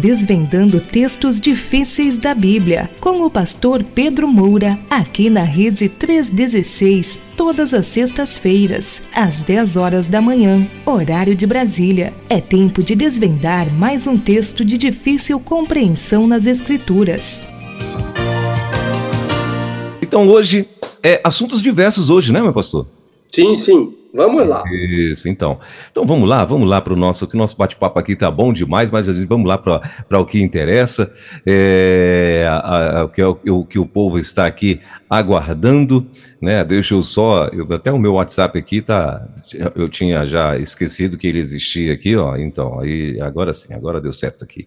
Desvendando textos difíceis da Bíblia, com o pastor Pedro Moura, aqui na Rede 316, todas as sextas-feiras, às 10 horas da manhã, horário de Brasília. É tempo de desvendar mais um texto de difícil compreensão nas Escrituras. Então hoje é assuntos diversos hoje, né, meu pastor? Sim, sim. Vamos lá. Isso, então. Então vamos lá, vamos lá para o nosso, que nosso bate-papo aqui tá bom demais, mas a gente vamos lá para o que interessa, é, a, a, o, que, é o, que o povo está aqui aguardando, né? Deixa eu só, eu, até o meu WhatsApp aqui tá, eu tinha já esquecido que ele existia aqui, ó. Então, aí agora sim, agora deu certo aqui.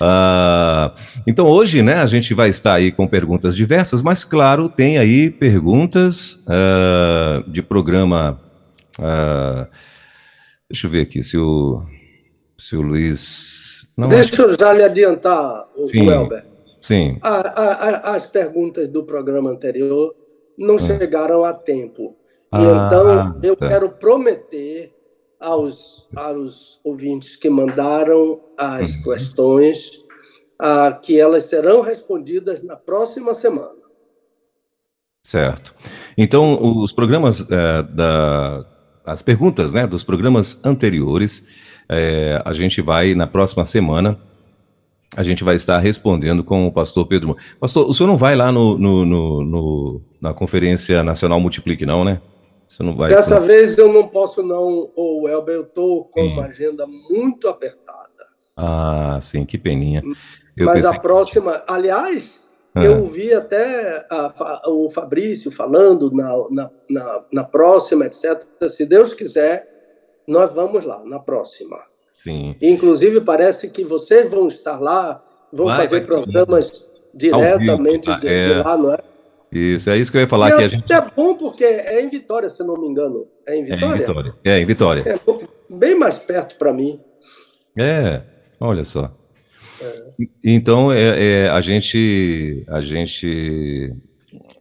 Ah, então hoje, né, a gente vai estar aí com perguntas diversas, mas claro, tem aí perguntas ah, de programa ah, deixa eu ver aqui se o, se o Luiz. Não, deixa eu já lhe adiantar, o, sim, o Elber. Sim. A, a, a, as perguntas do programa anterior não chegaram a tempo. Ah, então, eu tá. quero prometer aos, aos ouvintes que mandaram as uhum. questões ah, que elas serão respondidas na próxima semana. Certo. Então, os programas é, da, as perguntas né, dos programas anteriores. É, a gente vai, na próxima semana, a gente vai estar respondendo com o pastor Pedro. Pastor, o senhor não vai lá no, no, no, no na Conferência Nacional Multiplique, não, né? Você não vai. Dessa vez eu não posso, não, o Elber, eu estou com sim. uma agenda muito apertada. Ah, sim, que peninha. Eu Mas a próxima, que... aliás, eu ouvi até a, o Fabrício falando na, na, na, na, próxima, etc. Se Deus quiser, nós vamos lá, na próxima. Sim. Inclusive, parece que vocês vão estar lá, vão vai, fazer vai, programas vai. diretamente de, é... de, lá, não é? Isso, é isso que eu ia falar. E que a gente... É bom porque é em Vitória, se não me engano. É em Vitória? É em Vitória. É, em Vitória. É bem mais perto para mim. É, olha só. É. Então, é, é, a gente, a gente,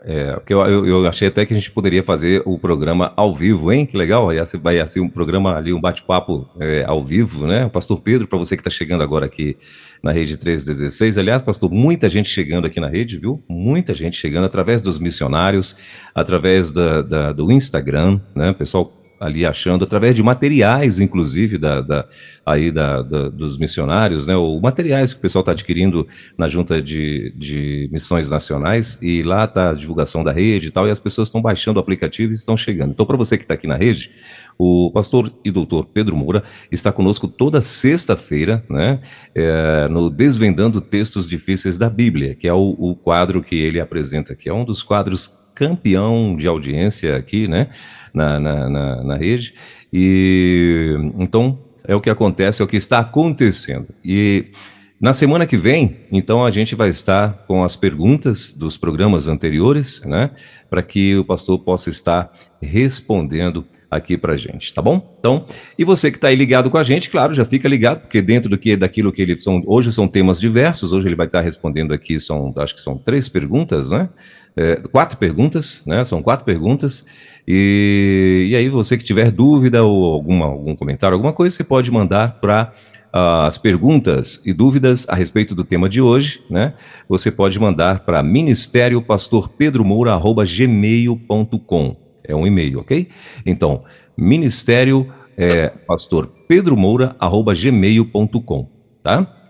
é, eu, eu, achei até que a gente poderia fazer o programa ao vivo, hein? Que legal, vai ser, vai ser um programa ali, um bate-papo é, ao vivo, né? Pastor Pedro, para você que está chegando agora aqui na rede 316, aliás, pastor, muita gente chegando aqui na rede, viu? Muita gente chegando através dos missionários, através da, da do Instagram, né? Pessoal ali achando, através de materiais, inclusive, da, da aí da, da, dos missionários, né, ou materiais que o pessoal está adquirindo na junta de, de missões nacionais, e lá está a divulgação da rede e tal, e as pessoas estão baixando o aplicativo e estão chegando. Então, para você que está aqui na rede, o pastor e doutor Pedro Moura está conosco toda sexta-feira, né, é, no Desvendando Textos Difíceis da Bíblia, que é o, o quadro que ele apresenta, que é um dos quadros campeão de audiência aqui, né, na, na, na, na rede. E então é o que acontece, é o que está acontecendo. E na semana que vem, então, a gente vai estar com as perguntas dos programas anteriores, né? Para que o pastor possa estar respondendo aqui para gente, tá bom? Então, e você que está aí ligado com a gente, claro, já fica ligado, porque dentro do que daquilo que ele são, hoje são temas diversos, hoje ele vai estar respondendo aqui, são, acho que são três perguntas, né? É, quatro perguntas, né? São quatro perguntas. E, e aí, você que tiver dúvida ou alguma, algum comentário, alguma coisa, você pode mandar para uh, as perguntas e dúvidas a respeito do tema de hoje, né? Você pode mandar para ministério pastor Pedro Moura, gmail.com. É um e-mail, ok? Então, ministério é, pastor Pedro Moura, gmail.com, tá?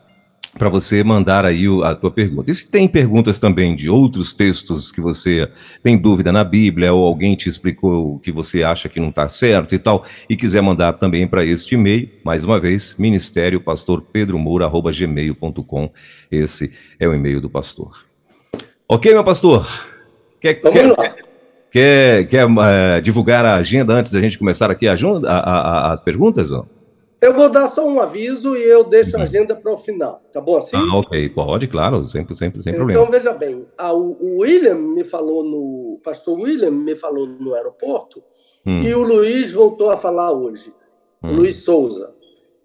Para você mandar aí a tua pergunta. E se tem perguntas também de outros textos que você tem dúvida na Bíblia ou alguém te explicou que você acha que não está certo e tal, e quiser mandar também para este e-mail, mais uma vez, ministério pastor Pedro Moura, arroba gmail.com. Esse é o e-mail do pastor. Ok, meu pastor? Quer, quer, quer, quer uh, divulgar a agenda antes da gente começar aqui a, a, a, as perguntas? Ou? Eu vou dar só um aviso e eu deixo a uhum. agenda para o final. Tá bom assim? Ah, ok. Pode, claro, sempre, sempre, sem então, problema. Então, veja bem, a, o William me falou no. O pastor William me falou no aeroporto hum. e o Luiz voltou a falar hoje. Hum. Luiz Souza.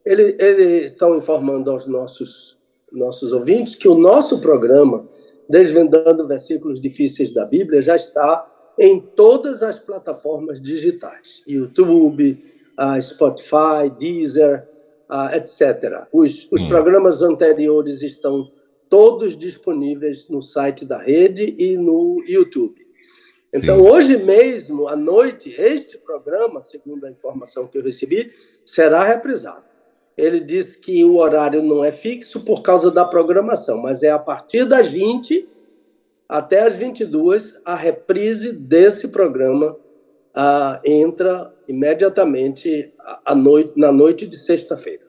Ele, eles estão informando aos nossos, nossos ouvintes que o nosso programa, Desvendando Versículos Difíceis da Bíblia, já está em todas as plataformas digitais: YouTube a Spotify, Deezer, uh, etc. Os, os hum. programas anteriores estão todos disponíveis no site da rede e no YouTube. Então, Sim. hoje mesmo, à noite, este programa, segundo a informação que eu recebi, será reprisado. Ele disse que o horário não é fixo por causa da programação, mas é a partir das 20 até as 22 a reprise desse programa ah, entra imediatamente à noite, na noite de sexta-feira.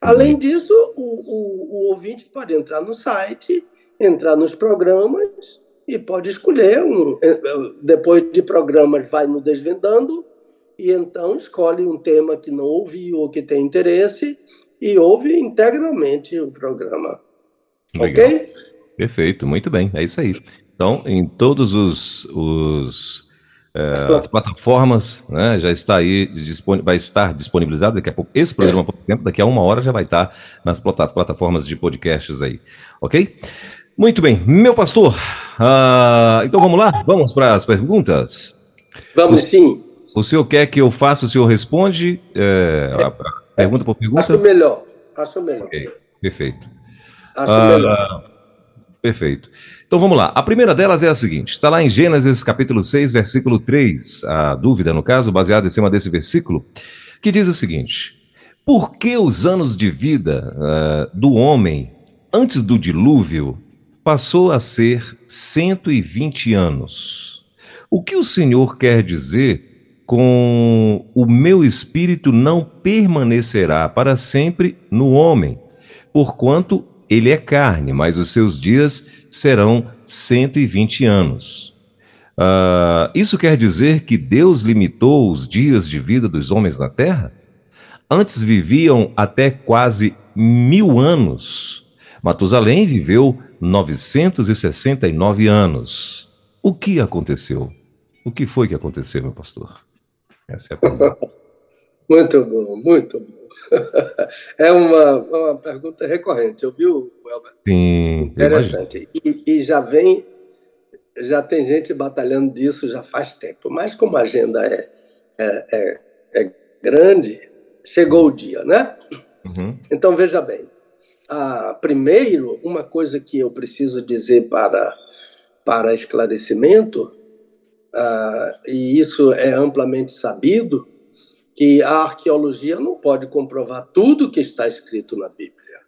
Além uhum. disso, o, o, o, ouvinte pode entrar no site, entrar nos programas e pode escolher um. Eh, depois de programas, vai no Desvendando e então escolhe um tema que não ouviu ou que tem interesse e ouve integralmente o programa. Legal. Ok? Perfeito, muito bem, é isso aí. Então, em todos os, os é, plataformas, né, já está aí, vai estar disponibilizado daqui a pouco. Esse programa, por exemplo, daqui a uma hora já vai estar nas plataformas de podcasts aí, ok? Muito bem, meu pastor, uh, então vamos lá, vamos para as perguntas? Vamos o, sim. O senhor quer que eu faça, o senhor responde? É, a, a pergunta por pergunta? Acho melhor, acho melhor. Okay, perfeito. Acho uh, melhor. Perfeito. Então vamos lá. A primeira delas é a seguinte: está lá em Gênesis capítulo 6, versículo 3. A dúvida, no caso, baseada em cima desse versículo, que diz o seguinte: Por que os anos de vida uh, do homem antes do dilúvio passou a ser 120 anos? O que o Senhor quer dizer com o meu espírito não permanecerá para sempre no homem, porquanto ele é carne, mas os seus dias serão 120 anos. Uh, isso quer dizer que Deus limitou os dias de vida dos homens na terra? Antes viviam até quase mil anos. Matusalém viveu 969 anos. O que aconteceu? O que foi que aconteceu, meu pastor? Essa é a pergunta. muito bom, muito bom. é uma, uma pergunta recorrente, ouviu, Welber? Sim. Interessante. E, e, já vem, já tem gente batalhando disso já faz tempo, mas como a agenda é, é, é, é grande, chegou o dia, né? Uhum. Então, veja bem. Ah, primeiro, uma coisa que eu preciso dizer para, para esclarecimento, ah, e isso é amplamente sabido, que a arqueologia não pode comprovar tudo que está escrito na Bíblia.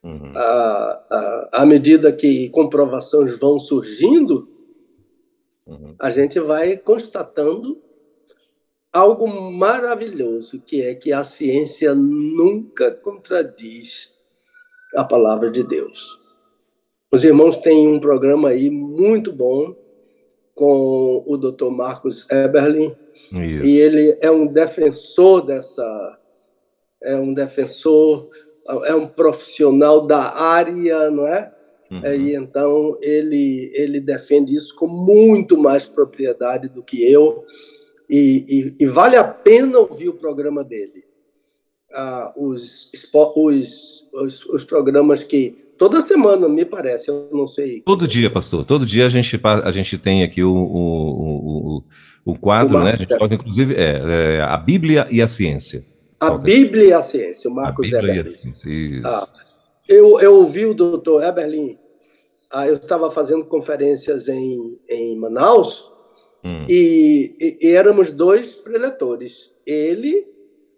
Uhum. À, à, à, medida que comprovações vão surgindo, uhum. a gente vai constatando algo maravilhoso, que é que a ciência nunca contradiz a palavra de Deus. Os irmãos têm um programa aí muito bom com o Dr. Marcos Eberlin, isso. E ele é um defensor dessa. É um defensor, é um profissional da área, não é? Uhum. E então ele, ele defende isso com muito mais propriedade do que eu. E, e, e vale a pena ouvir o programa dele. Ah, os, os, os, os programas que toda semana, me parece, eu não sei. Todo dia, pastor. Todo dia a gente, a gente tem aqui o, o, o, o quadro, o né? A gente toca, inclusive, é, é, a Bíblia e a ciência. A Bíblia e a ciência, o Marcos a Bíblia Eberlin. E a ciência, isso. Ah, eu, eu ouvi o doutor Eberlin, ah, eu estava fazendo conferências em, em Manaus, hum. e, e, e éramos dois preletores. Ele,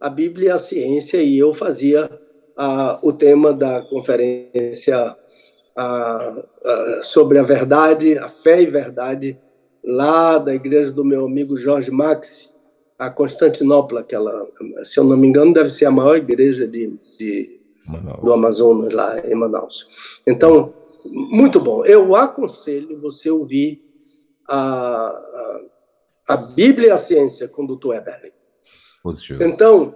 a Bíblia e a ciência, e eu fazia ah, o tema da conferência ah, ah, sobre a verdade, a fé e verdade lá da igreja do meu amigo Jorge Maxi, a Constantinopla, aquela, se eu não me engano, deve ser a maior igreja de, de do Amazonas, lá em Manaus. Então, muito bom. Eu aconselho você ouvir a, a, a Bíblia e a Ciência com o Dr. Eberlin. Positivo. Então,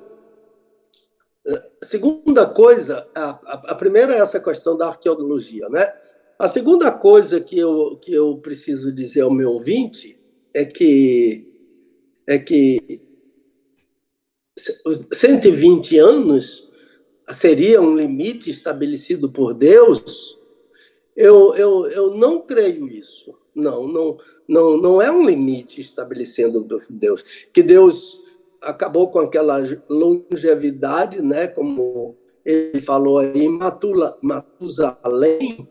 segunda coisa, a, a, primeira é essa questão da arqueologia, né? A segunda coisa que eu, que eu preciso dizer ao meu ouvinte é que é que 120 anos seria um limite estabelecido por Deus. Eu, eu, eu não creio isso. Não, não, não, não é um limite estabelecendo por Deus. Que Deus acabou com aquela longevidade, né? Como ele falou aí, Matula, Matusalém,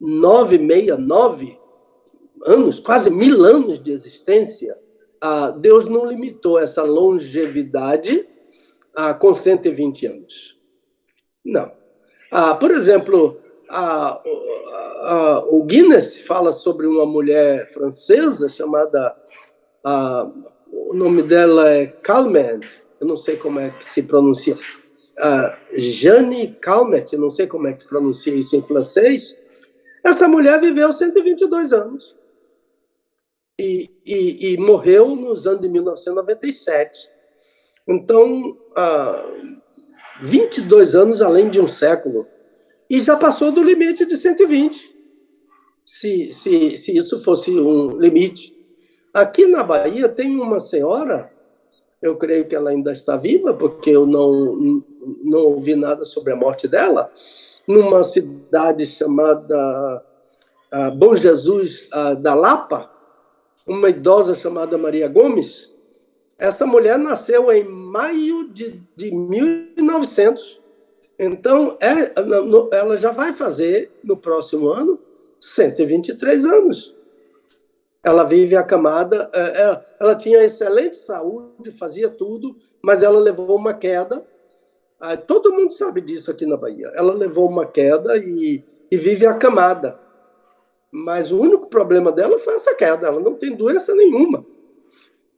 969 anos, quase mil anos de existência, ah, Deus não limitou essa longevidade com 120 anos. Não. Ah, por exemplo, ah, o Guinness fala sobre uma mulher francesa chamada. Ah, o nome dela é Calment, eu não sei como é que se pronuncia. Jeanne Calmet, não sei como é que pronuncia isso em francês. Essa mulher viveu 122 anos e, e, e morreu nos anos de 1997. Então, uh, 22 anos além de um século. E já passou do limite de 120, se, se, se isso fosse um limite. Aqui na Bahia tem uma senhora, eu creio que ela ainda está viva, porque eu não, não ouvi nada sobre a morte dela, numa cidade chamada uh, Bom Jesus uh, da Lapa, uma idosa chamada Maria Gomes. Essa mulher nasceu em maio de, de 1900. Então, é, ela já vai fazer, no próximo ano, 123 anos. Ela vive acamada, ela, é, é, ela tinha excelente saúde, fazia tudo, mas ela levou uma queda. Ah, todo mundo sabe disso aqui na Bahia. Ela levou uma queda e, e vive acamada. Mas o único problema dela foi essa queda. Ela não tem doença nenhuma.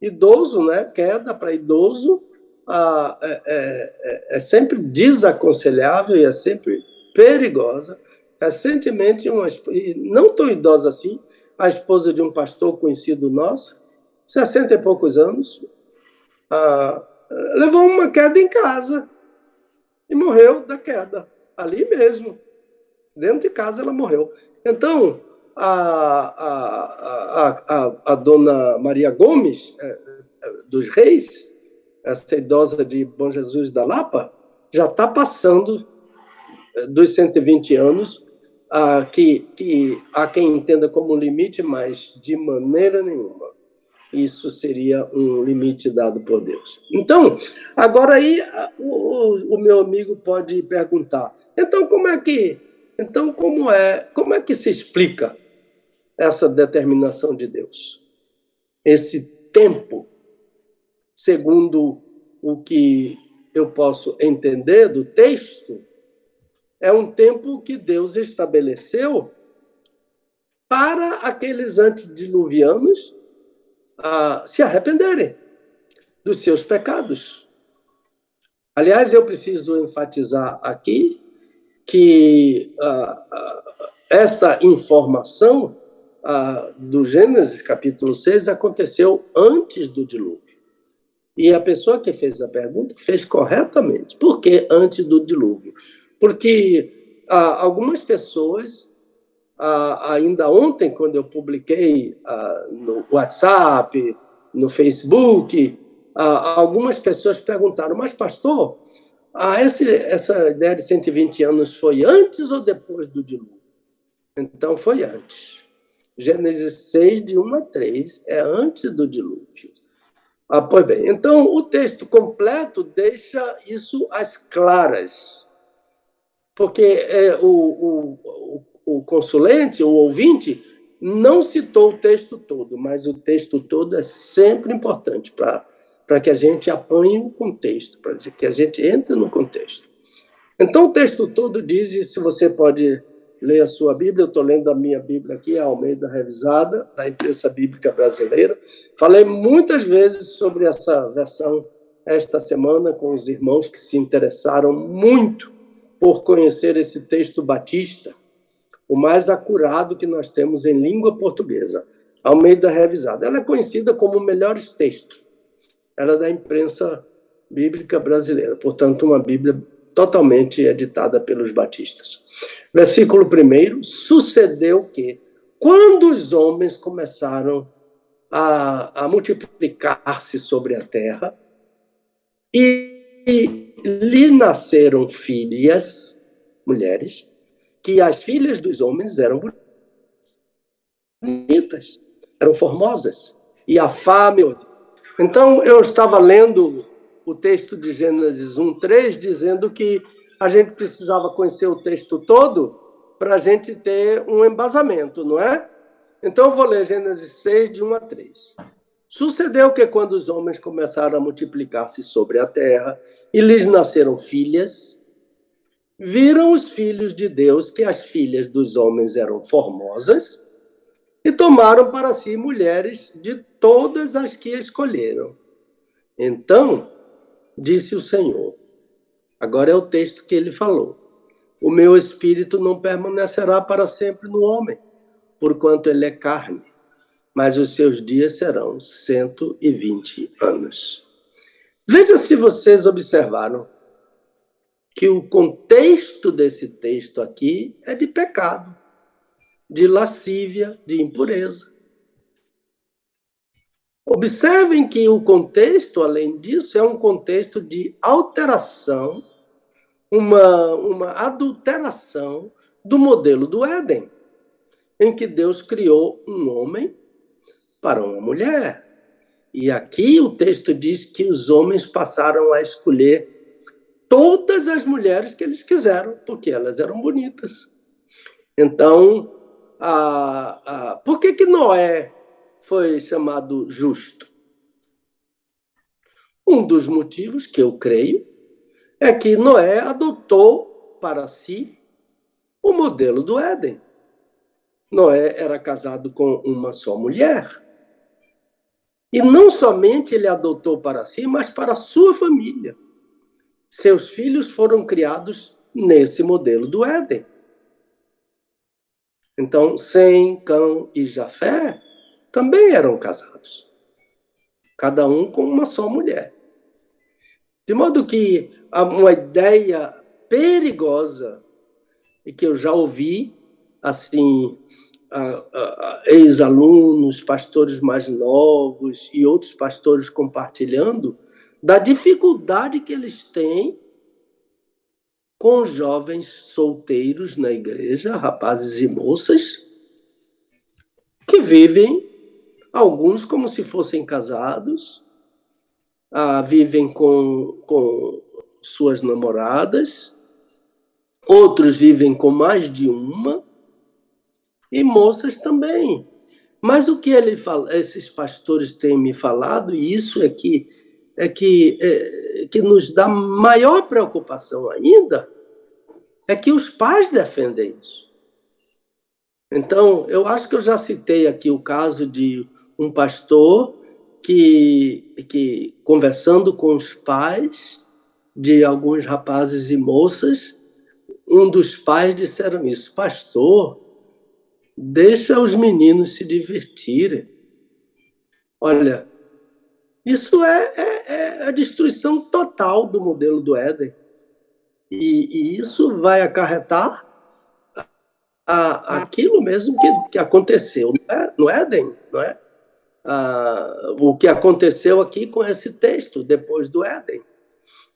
Idoso, né? Queda para idoso ah, é, é, é, é, sempre desaconselhável e é sempre perigosa. Recentemente, uma, não tão idosa assim, a esposa de um pastor conhecido nosso, 60 e poucos anos, ah, levou uma queda em casa e morreu da queda, ali mesmo. Dentro de casa ela morreu. Então, a, a, a, a, dona Maria Gomes, é, é, dos Reis, essa idosa de Bom Jesus da Lapa, já está passando é, dos 120 anos, que, que há quem entenda como limite, mas de maneira nenhuma. Isso seria um limite dado por Deus. Então, agora aí o, o meu amigo pode perguntar: então como é que, então como é, como é que se explica essa determinação de Deus. Esse tempo, segundo o que eu posso entender do texto, é um tempo que Deus estabeleceu para aqueles antediluvianos ah, se arrependerem dos seus pecados. Aliás, eu preciso enfatizar aqui que ah, ah, esta informação do Gênesis capítulo 6 aconteceu antes do dilúvio. E a pessoa que fez a pergunta fez corretamente. Por que antes do dilúvio? Porque ah, algumas pessoas, ah, ainda ontem, quando eu publiquei ah, no WhatsApp, no Facebook, algumas pessoas perguntaram, mas pastor, esse, essa ideia de 120 anos foi antes ou depois do dilúvio? Então, foi antes. Gênesis 6, de 1 a 3, é antes do dilúvio. Ah, pois bem, então o texto completo deixa isso às claras, porque é, o, o, o consulente, o ouvinte, não citou o texto todo, mas o texto todo é sempre importante para que a gente apanhe o contexto, para que a gente entre no contexto. Então, o texto todo diz, se você pode leia a sua Bíblia. Eu estou lendo a minha Bíblia aqui, a Almeida Revisada, da Imprensa Bíblica Brasileira. Falei muitas vezes sobre essa versão esta semana com os irmãos que se interessaram muito por conhecer esse texto batista, o mais acurado que nós temos em língua portuguesa, Almeida Revisada. Ela é conhecida como melhores textos. Ela é da imprensa bíblica brasileira, portanto, uma Bíblia totalmente editada pelos batistas. Versículo 1: Sucedeu que, quando os homens começaram a, a multiplicar-se sobre a terra, e, e lhe nasceram filhas, mulheres, que as filhas dos homens eram bonitas, eram formosas, e a fame. Então, eu estava lendo o texto de Gênesis 1, 3, dizendo que a gente precisava conhecer o texto todo para a gente ter um embasamento, não é? Então eu vou ler Gênesis 6, de 1 a 3. Sucedeu que quando os homens começaram a multiplicar-se sobre a terra e lhes nasceram filhas, viram os filhos de Deus que as filhas dos homens eram formosas e tomaram para si mulheres de todas as que escolheram. Então, disse o Senhor, agora é o texto que ele falou: O meu espírito não permanecerá para sempre no homem, porquanto ele é carne, mas os seus dias serão 120 anos. Veja se vocês observaram que o contexto desse texto aqui é de pecado, de lascívia, de impureza. Observem que o contexto, além disso, é um contexto de alteração, uma, uma adulteração do modelo do Éden, em que Deus criou um homem para uma mulher. E aqui o texto diz que os homens passaram a escolher todas as mulheres que eles quiseram, porque elas eram bonitas. Então, a, a, por que, que Noé foi chamado justo? Um dos motivos que eu creio é que Noé adotou para si o modelo do Éden. Noé era casado com uma só mulher. E não somente ele adotou para si, mas para a sua família seus filhos foram criados nesse modelo do Éden. Então, Sem, Cão e Jafé também eram casados, cada um com uma só mulher. De modo que uma ideia perigosa e que eu já ouvi, assim, ex-alunos, pastores mais novos e outros pastores compartilhando, da dificuldade que eles têm com jovens solteiros na igreja, rapazes e moças, que vivem, alguns como se fossem casados, ah, vivem com, com suas namoradas, outros vivem com mais de uma, e moças também. Mas o que ele fala, esses pastores têm me falado, e isso é que é que, é, que nos dá maior preocupação ainda é que os pais defendem isso. Então, eu acho que eu já citei aqui o caso de um pastor que, que conversando com os pais de alguns rapazes e moças, um dos pais disseram isso: Pastor, deixa os meninos se divertirem. Olha, isso é, é, é a destruição total do modelo do Éden. E, e isso vai acarretar a, aquilo mesmo que, que aconteceu no Éden, não é? O que aconteceu aqui com esse texto, depois do Éden,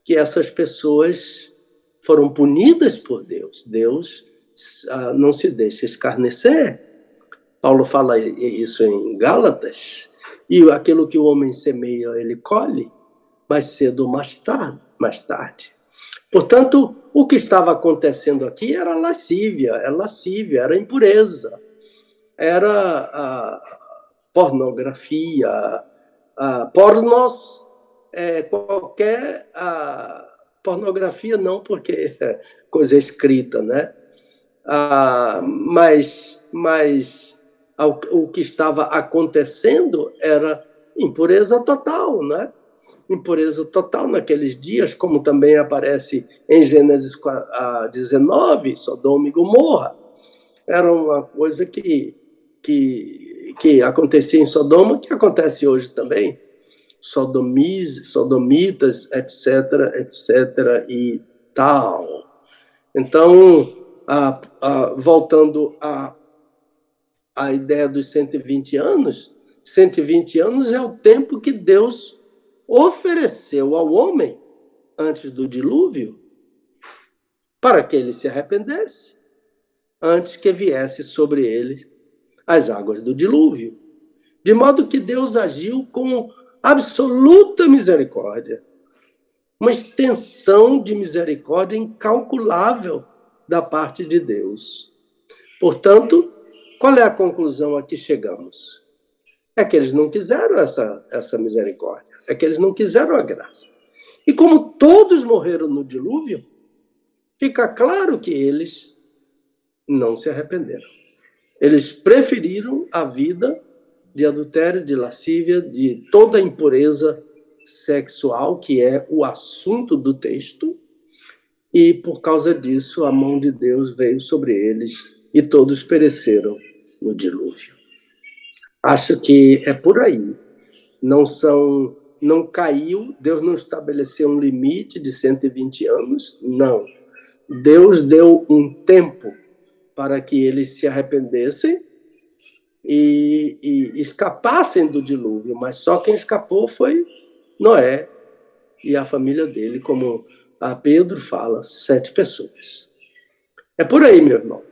que essas pessoas foram punidas por Deus. Deus ah, não se deixa escarnecer. Paulo fala isso em Gálatas. E aquilo que o homem semeia, ele colhe, mais cedo ou mais tarde. Mais tarde. Portanto, o que estava acontecendo aqui era lascívia, era lascívia, era impureza, era a pornografia, a pornos, é, qualquer a, pornografia não, porque é coisa escrita, né? Ah, mas, mas o que estava acontecendo era impureza total, né? Impureza total naqueles dias, como também aparece em Gênesis 19, Sodoma e Gomorra. Era uma coisa que, que, que acontecia em Sodoma, que acontece hoje também. Sodomis, sodomitas, etc., etc. e tal. Então, a, a, voltando a a ideia dos 120 anos, 120 anos é o tempo que Deus ofereceu ao homem antes do dilúvio para que ele se arrependesse, antes que viesse sobre ele as águas do dilúvio. De modo que Deus agiu com absoluta misericórdia. uma extensão de misericórdia incalculável da parte de Deus. Portanto, qual é a conclusão a que chegamos? É que eles não quiseram essa, essa misericórdia, é que eles não quiseram a graça. E como todos morreram no dilúvio, fica claro que eles não se arrependeram. Eles preferiram a vida de adultério, de lascívia, de toda impureza sexual, que é o assunto do texto, e por causa disso a mão de Deus veio sobre eles e todos pereceram no dilúvio. Acho que é por aí. Não são não caiu, Deus não estabeleceu um limite de 120 anos, não. Deus deu um tempo para que eles se arrependessem e, e escapassem do dilúvio, mas só quem escapou foi Noé e a família dele, como a Pedro fala, sete pessoas. É por aí, meu irmão.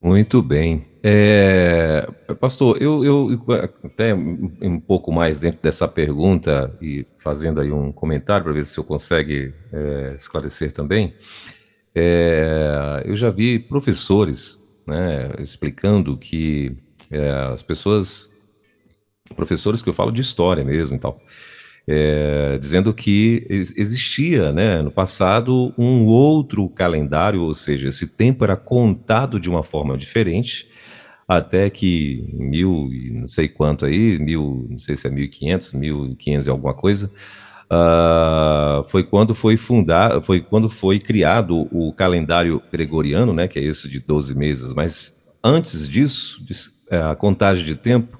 Muito bem. É, pastor, eu, eu até um pouco mais dentro dessa pergunta e fazendo aí um comentário para ver se senhor consegue é, esclarecer também. É, eu já vi professores né, explicando que é, as pessoas, professores que eu falo de história mesmo e tal, é, dizendo que existia né, no passado um outro calendário, ou seja, esse tempo era contado de uma forma diferente, até que mil, não sei quanto aí, mil, não sei se é 1500, 1500 e alguma coisa, uh, foi quando foi fundado, foi quando foi criado o calendário gregoriano, né, que é esse de 12 meses, mas antes disso, é, a contagem de tempo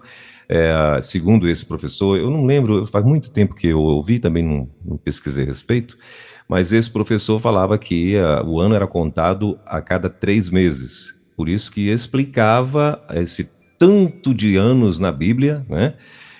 é, segundo esse professor, eu não lembro, faz muito tempo que eu ouvi, também não, não pesquisei a respeito, mas esse professor falava que uh, o ano era contado a cada três meses. Por isso que explicava esse tanto de anos na Bíblia, né?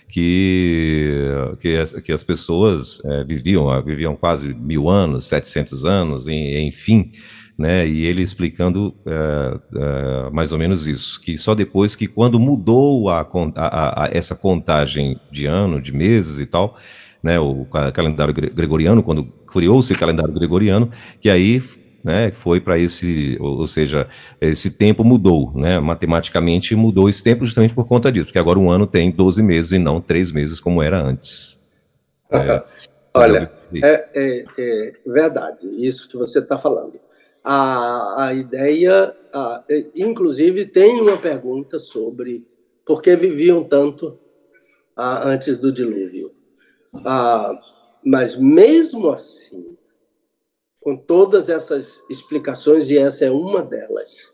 Que, que, as, que as pessoas é, viviam, viviam quase mil anos, setecentos anos, enfim né? E ele explicando é, é, mais ou menos isso, que só depois que quando mudou a, a, a, essa contagem de ano, de meses e tal, né? O calendário gregoriano, quando criou-se o calendário gregoriano, que aí né, foi para esse, ou seja, esse tempo mudou, né, matematicamente mudou esse tempo justamente por conta disso, porque agora um ano tem 12 meses e não 3 meses como era antes. É, Olha, é, é, é, verdade, isso que você está falando a, a ideia, a, inclusive, tem uma pergunta sobre por que viviam tanto a, antes do dilúvio. mas, mesmo assim, com todas essas explicações, e essa é uma delas,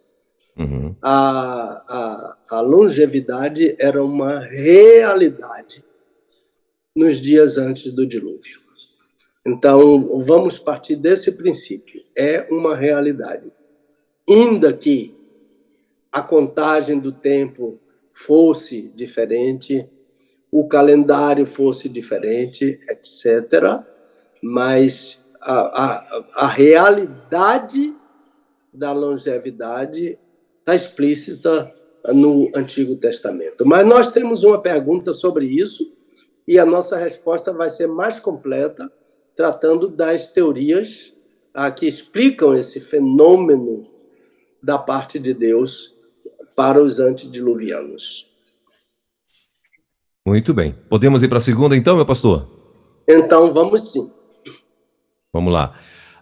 uhum. a, a, a longevidade era uma realidade nos dias antes do dilúvio. Então, vamos partir desse princípio. É uma realidade. Ainda que a contagem do tempo fosse diferente, o calendário fosse diferente, etc., mas a, a, a realidade da longevidade está explícita no Antigo Testamento. Mas nós temos uma pergunta sobre isso e a nossa resposta vai ser mais completa tratando das teorias ah, que explicam esse fenômeno da parte de Deus para os antediluvianos. Muito bem. Podemos ir para a segunda, então, meu pastor? Então, vamos sim. Vamos lá.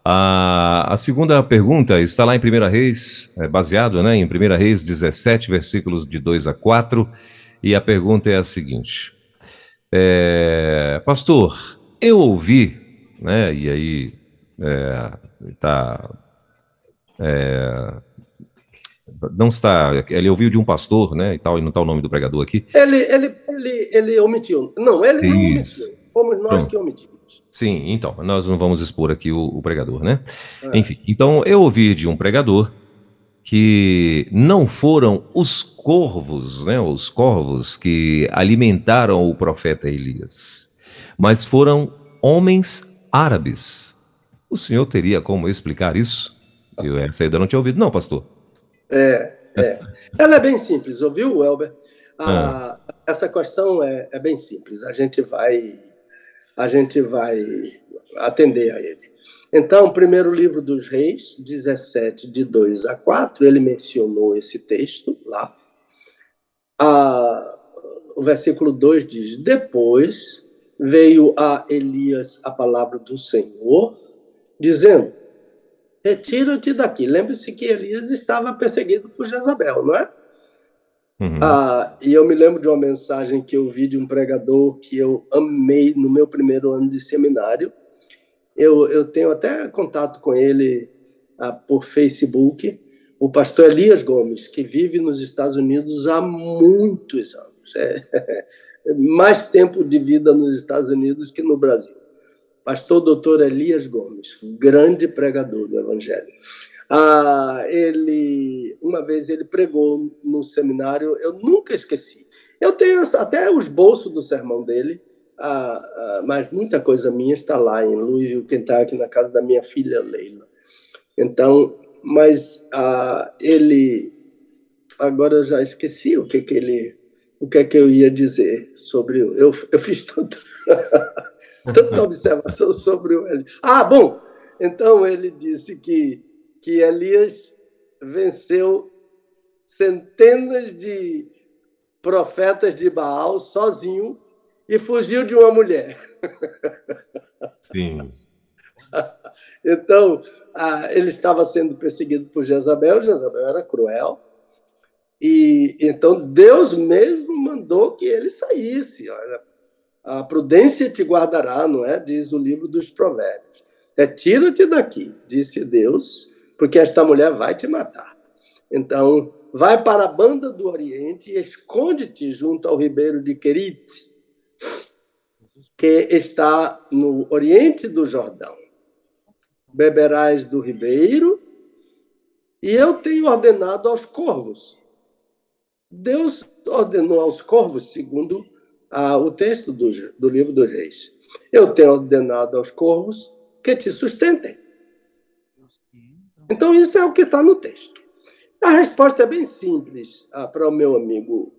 A, a segunda pergunta está lá em 1 Reis, é baseado né, em 1 Reis 17, versículos de 2 a 4, e a pergunta é a seguinte: é, Pastor, eu ouvi né? E aí é, tá, é, não está. Ele ouviu de um pastor, né? E tal, e não está o nome do pregador aqui. Ele, ele, ele, ele omitiu. Não, ele Isso. não omitiu. Fomos nós Pronto. que omitimos. Sim, então, nós não vamos expor aqui o, o pregador, né? É. Enfim, então eu ouvi de um pregador que não foram os corvos, né, os corvos que alimentaram o profeta Elias, mas foram homens árabes. O senhor teria como explicar isso? Eu essa ainda não tinha ouvido, não, pastor. É, é. Ela é bem simples, ouviu, Welber? A, ah. Essa questão é, é, bem simples. A gente vai, a gente vai atender a ele. Então, primeiro livro dos Reis, 17, de 2 a 4, ele mencionou esse texto lá. O versículo 2 diz: Depois veio a Elias a palavra do Senhor, dizendo: Retira-te daqui. Lembre-se que Elias estava perseguido por Jezabel, não é? Uhum. Ah, e eu me lembro de uma mensagem que eu vi de um pregador que eu amei no meu primeiro ano de seminário. Eu, eu tenho até contato com ele ah, por Facebook, o pastor Elias Gomes, que vive nos Estados Unidos há muitos anos. É, é mais tempo de vida nos Estados Unidos que no Brasil. Pastor doutor Elias Gomes, grande pregador do Evangelho. Ah, ele uma vez ele pregou no seminário, eu nunca esqueci. Eu tenho até os bolsos do sermão dele, ah, ah, mas muita coisa minha está lá em Louisville, Kentucky, na casa da minha filha Leila. Então, mas ah, ele agora eu já esqueci o que que ele o que é que eu ia dizer sobre eu eu fiz tanto, tanta observação sobre o Ah, bom, então ele disse que que Elias venceu centenas de profetas de Baal sozinho e fugiu de uma mulher. Sim. então, ele estava sendo perseguido por Jezabel, Jezabel era cruel, e então Deus mesmo mandou que ele saísse. Olha, a prudência te guardará, não é? Diz o livro dos Provérbios. Retira-te daqui, disse Deus, porque esta mulher vai te matar. Então, vai para a banda do Oriente e esconde-te junto ao ribeiro de Querite, que está no oriente do Jordão. Beberás do ribeiro, e eu tenho ordenado aos corvos. Deus ordenou aos corvos, segundo ah, o texto do, do livro dos Reis. Eu tenho ordenado aos corvos que te sustentem. Então, isso é o que está no texto. A resposta é bem simples ah, para o meu amigo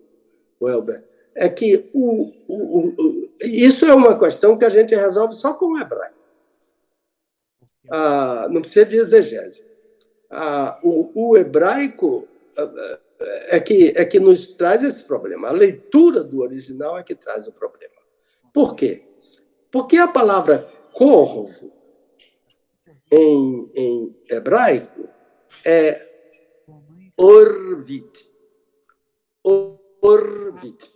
Welber. É que o, o, o, isso é uma questão que a gente resolve só com o hebraico. Ah, não precisa de exegese. Ah, o, hebraico ah, é que, é que nos traz esse problema. A leitura do original é que traz o problema. Por quê? Porque a palavra corvo em, em hebraico é orvit. Orvit.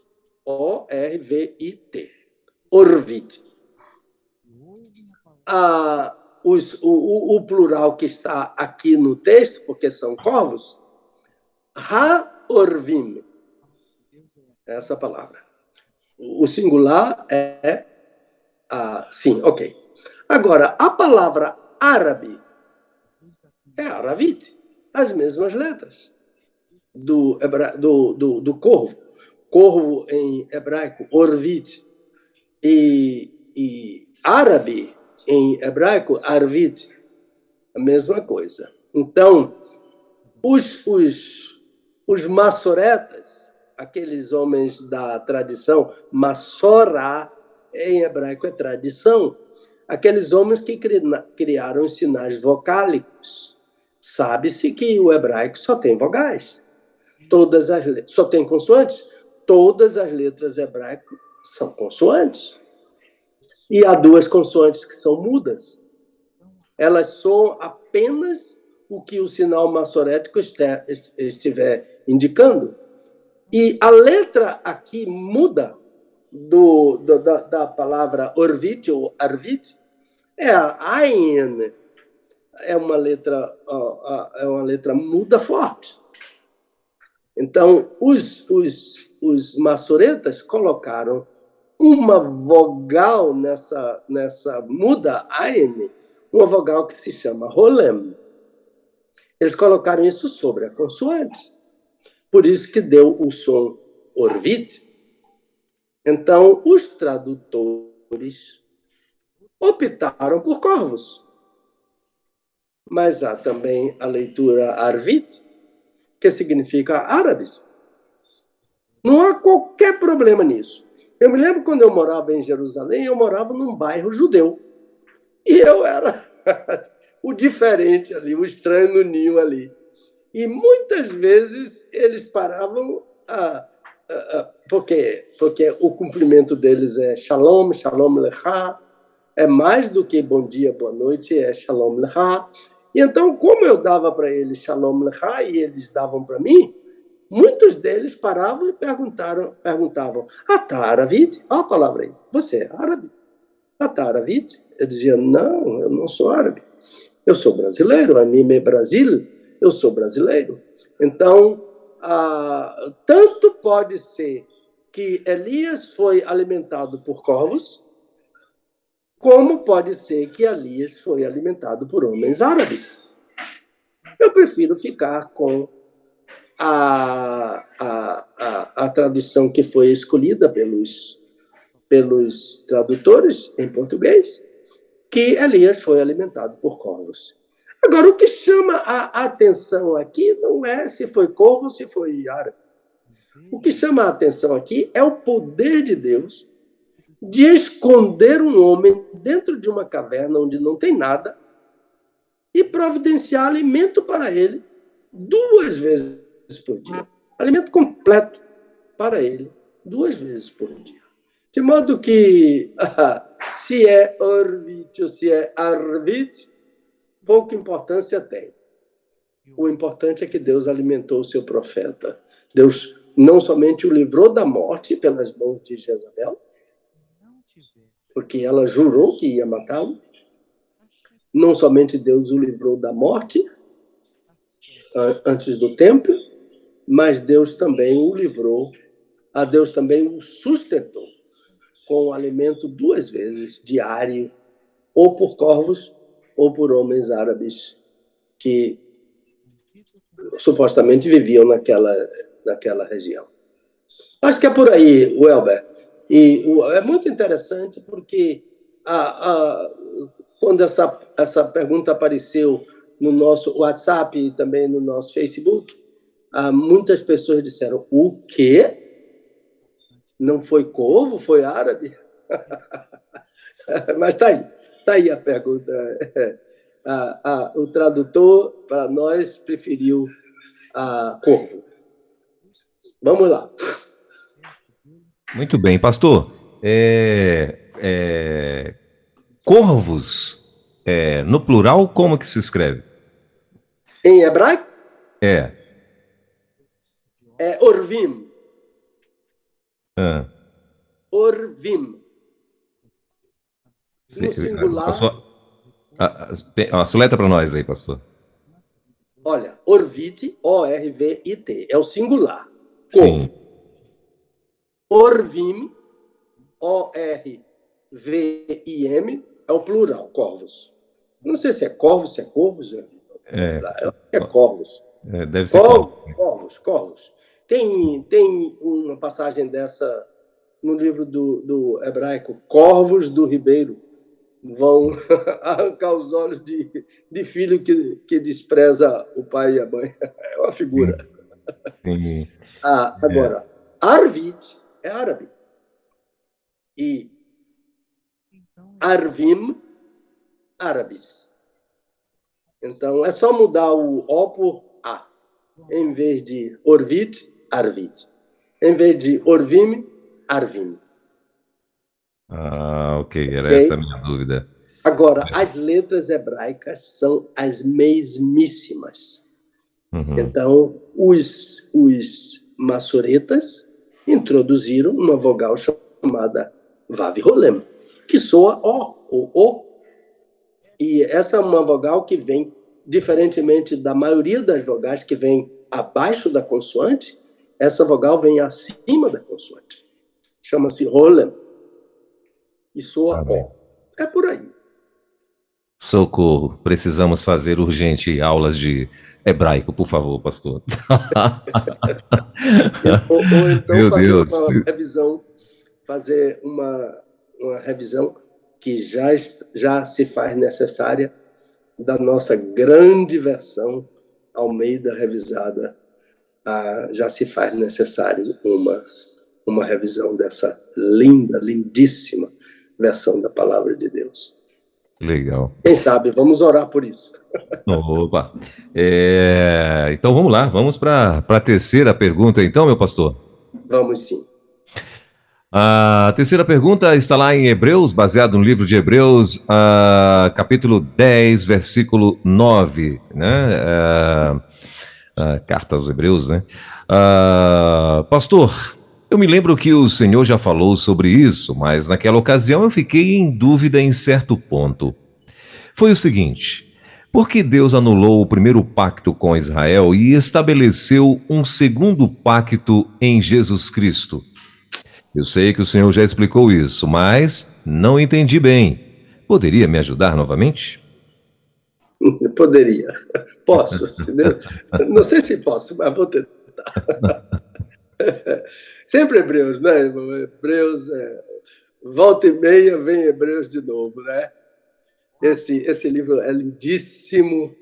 O-R-V-I-T. Orvit. Ah, os, o, o, plural que está aqui no texto, porque são corvos, ha-orvim. Essa palavra. O singular é. Ah, sim, ok. Agora, a palavra árabe. É aravite, as mesmas letras do, do, do, do corvo. Corvo em hebraico, orvit, e, e árabe em hebraico, arvit, a mesma coisa. Então, os, os, os massoretas, aqueles homens da tradição, massorá em hebraico é tradição, aqueles homens que criaram os sinais vocálicos. Sabe-se que o hebraico só tem vogais. Todas as só tem consoantes. Todas as letras hebraicas são consoantes. E há duas consoantes que são mudas. Elas soam apenas o que o sinal maçorético estiver indicando. E a letra aqui muda do, do da, da, palavra orvit ou arvit é Ain. É uma letra, é uma letra muda forte. Então, os, os, os maçoretas colocaram uma vogal nessa, nessa muda Ain, uma vogal que se chama Rolem. Eles colocaram isso sobre a consoante. Por isso que deu o som Orvit. Então, os tradutores optaram por corvos. Mas há também a leitura Arvit, que significa árabes. Não há qualquer problema nisso. Eu me lembro quando eu morava em Jerusalém, eu morava num bairro judeu. E eu era o diferente ali, o estranho no ninho ali. E muitas vezes eles paravam a, porque porque o cumprimento deles é shalom, shalom lecha, é mais do que bom dia, boa noite, é shalom lecha. E então, como eu dava para eles shalom lecha e eles davam para mim, muitos deles paravam e perguntaram, perguntavam, Ataravit? Olha a palavra aí, você é árabe? Ataravit? Eu dizia, não, eu não sou árabe. Eu sou brasileiro, anime Brasil, eu sou brasileiro. Então, ah, tanto pode ser que Elias foi alimentado por corvos, como pode ser que Elias foi alimentado por homens árabes. Eu prefiro ficar com a, a, a, a tradução que foi escolhida pelos, pelos tradutores em português, que Elias foi alimentado por corvos. Agora, o que chama a atenção aqui não é se foi corvo ou se foi árabe. O que chama a atenção aqui é o poder de Deus de esconder um homem dentro de uma caverna onde não tem nada e providenciar alimento para ele duas vezes por dia. Alimento completo para ele duas vezes por dia. De modo que, se é Orvit ou se é Arvit, pouca importância tem. O importante é que Deus alimentou o seu profeta. Deus não somente o livrou da morte pelas mãos de Jezabel, porque ela jurou que ia matá-lo. Não somente Deus o livrou da morte antes do tempo, mas Deus também o livrou, a Deus também o sustentou com o alimento duas vezes diário, ou por corvos ou por homens árabes que supostamente viviam naquela, naquela região. Acho que é por aí, Welber. E é muito interessante porque a, a, quando essa, essa pergunta apareceu no nosso WhatsApp e também no nosso Facebook, muitas pessoas disseram: o quê? Não foi corvo, foi árabe? Mas está aí, está aí a pergunta. o tradutor, para nós, preferiu a corvo. Vamos lá. Muito bem, pastor. É, é, corvos, é, no plural, como que se escreve? Em hebraico? É. É Orvim. Ah. Orvim. No singular. A, soleta para nós aí, pastor. Olha, Orvite, O-R-V-I-T, é o singular. Corvo. Sim. Orvim, O-R-V-I-M, é o plural, corvos. Não sei se é corvos, se é corvos. É, é, é corvos. É, deve ser corvos. Corvos, corvos. Tem, tem uma passagem dessa no livro do, do hebraico, Corvos do Ribeiro vão arrancar os olhos de, de filho que, que despreza o pai e a mãe. É uma figura. Sim. Sim. Ah, agora, é. Arvit é árabe. E Arvim, árabes. Então, é só mudar o O por A. Em vez de Orvit, Arvit. Em vez de Orvim, Arvim. Ah, ok. Era okay? essa a minha dúvida. Agora, é. as letras hebraicas são as mesmíssimas. Uhum. Então, os, os maçoretas introduziram uma vogal chamada Vav Rolem, que soa O, ou O. E essa é uma vogal que vem, diferentemente da maioria das vogais que vem abaixo da consoante, essa vogal vem acima da consoante. Chama-se Rolem. E soa tá O. É por aí. Socorro, precisamos fazer urgente aulas de hebraico, por favor, pastor. ou, ou, então Meu fazer Deus. uma revisão, fazer uma, uma revisão que já, já se faz necessária da nossa grande versão Almeida revisada. Ah, já se faz necessário uma, uma revisão dessa linda, lindíssima versão da palavra de Deus. Legal. Quem sabe, vamos orar por isso. Opa. É, então vamos lá, vamos para a terceira pergunta, então, meu pastor. Vamos sim. A terceira pergunta está lá em Hebreus, baseado no livro de Hebreus, uh, capítulo 10, versículo 9, né? Uh, uh, carta aos Hebreus, né? pastor, eu me lembro que o senhor já falou sobre isso, mas naquela ocasião eu fiquei em dúvida em certo ponto. Foi o seguinte: por que Deus anulou o primeiro pacto com Israel e estabeleceu um segundo pacto em Jesus Cristo? Eu sei que o senhor já explicou isso, mas não entendi bem. Poderia me ajudar novamente? Poderia. Posso. não sei se posso, mas vou tentar. Sempre Hebreus, né, irmão? Hebreus, é... volta e meia vem Hebreus de novo, né? Esse, esse livro é lindíssimo.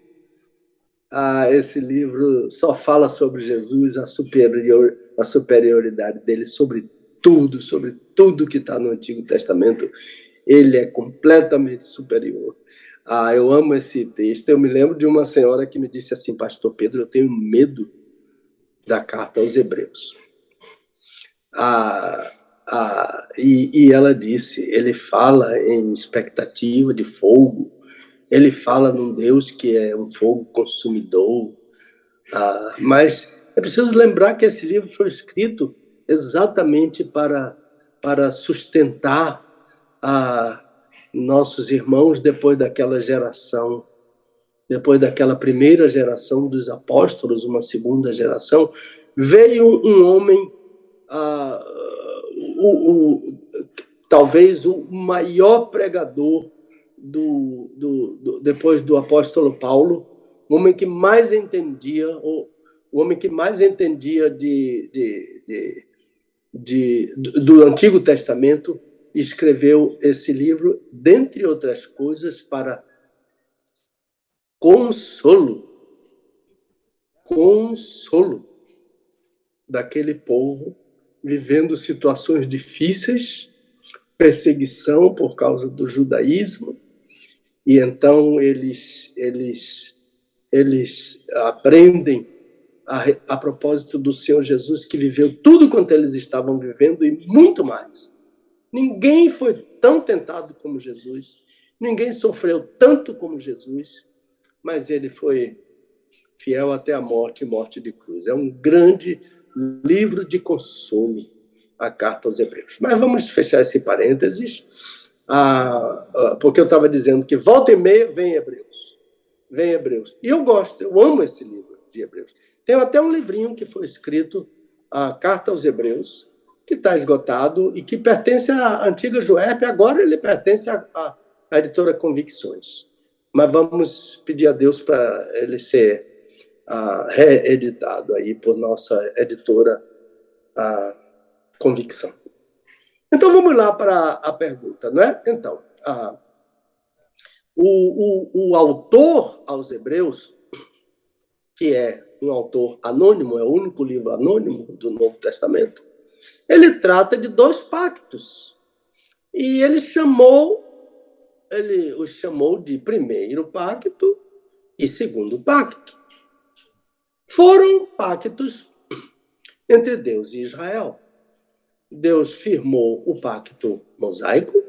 Ah, esse livro só fala sobre Jesus, a, superior, a superioridade dele sobre tudo, sobre tudo que está no Antigo Testamento. Ele é completamente superior. Ah, eu amo esse texto. Eu me lembro de uma senhora que me disse assim, Pastor Pedro, eu tenho medo da carta aos Hebreus. Ah, ah, e, e ela disse: ele fala em expectativa de fogo, ele fala num Deus que é um fogo consumidor. Ah, mas é preciso lembrar que esse livro foi escrito exatamente para, para sustentar a nossos irmãos depois daquela geração, depois daquela primeira geração dos apóstolos, uma segunda geração, veio um homem, ah, o, o, talvez o maior pregador do, do, do, depois do apóstolo Paulo, o homem que mais entendia, o, o homem que mais entendia de, de, de de, do Antigo Testamento, escreveu esse livro, dentre outras coisas, para consolo, consolo daquele povo vivendo situações difíceis, perseguição por causa do judaísmo, e então eles eles eles aprendem a, a propósito do Senhor Jesus, que viveu tudo quanto eles estavam vivendo e muito mais. Ninguém foi tão tentado como Jesus, ninguém sofreu tanto como Jesus, mas ele foi fiel até a morte morte de cruz. É um grande livro de consolo, a carta aos Hebreus. Mas vamos fechar esse parênteses, ah, ah, porque eu estava dizendo que volta e meia vem Hebreus. Vem Hebreus. E eu gosto, eu amo esse livro de Hebreus. Tem até um livrinho que foi escrito, a Carta aos Hebreus, que está esgotado e que pertence à antiga Joep, agora ele pertence à, à editora Convicções. Mas vamos pedir a Deus para ele ser reeditado aí por nossa editora Convicção. Então vamos lá para a pergunta, não é? Então, o, o, o autor aos Hebreus que é um autor anônimo, é o único livro anônimo do Novo Testamento, ele trata de dois pactos. E ele chamou, ele os chamou de primeiro pacto e segundo pacto. Foram pactos entre Deus e Israel. Deus firmou o pacto mosaico,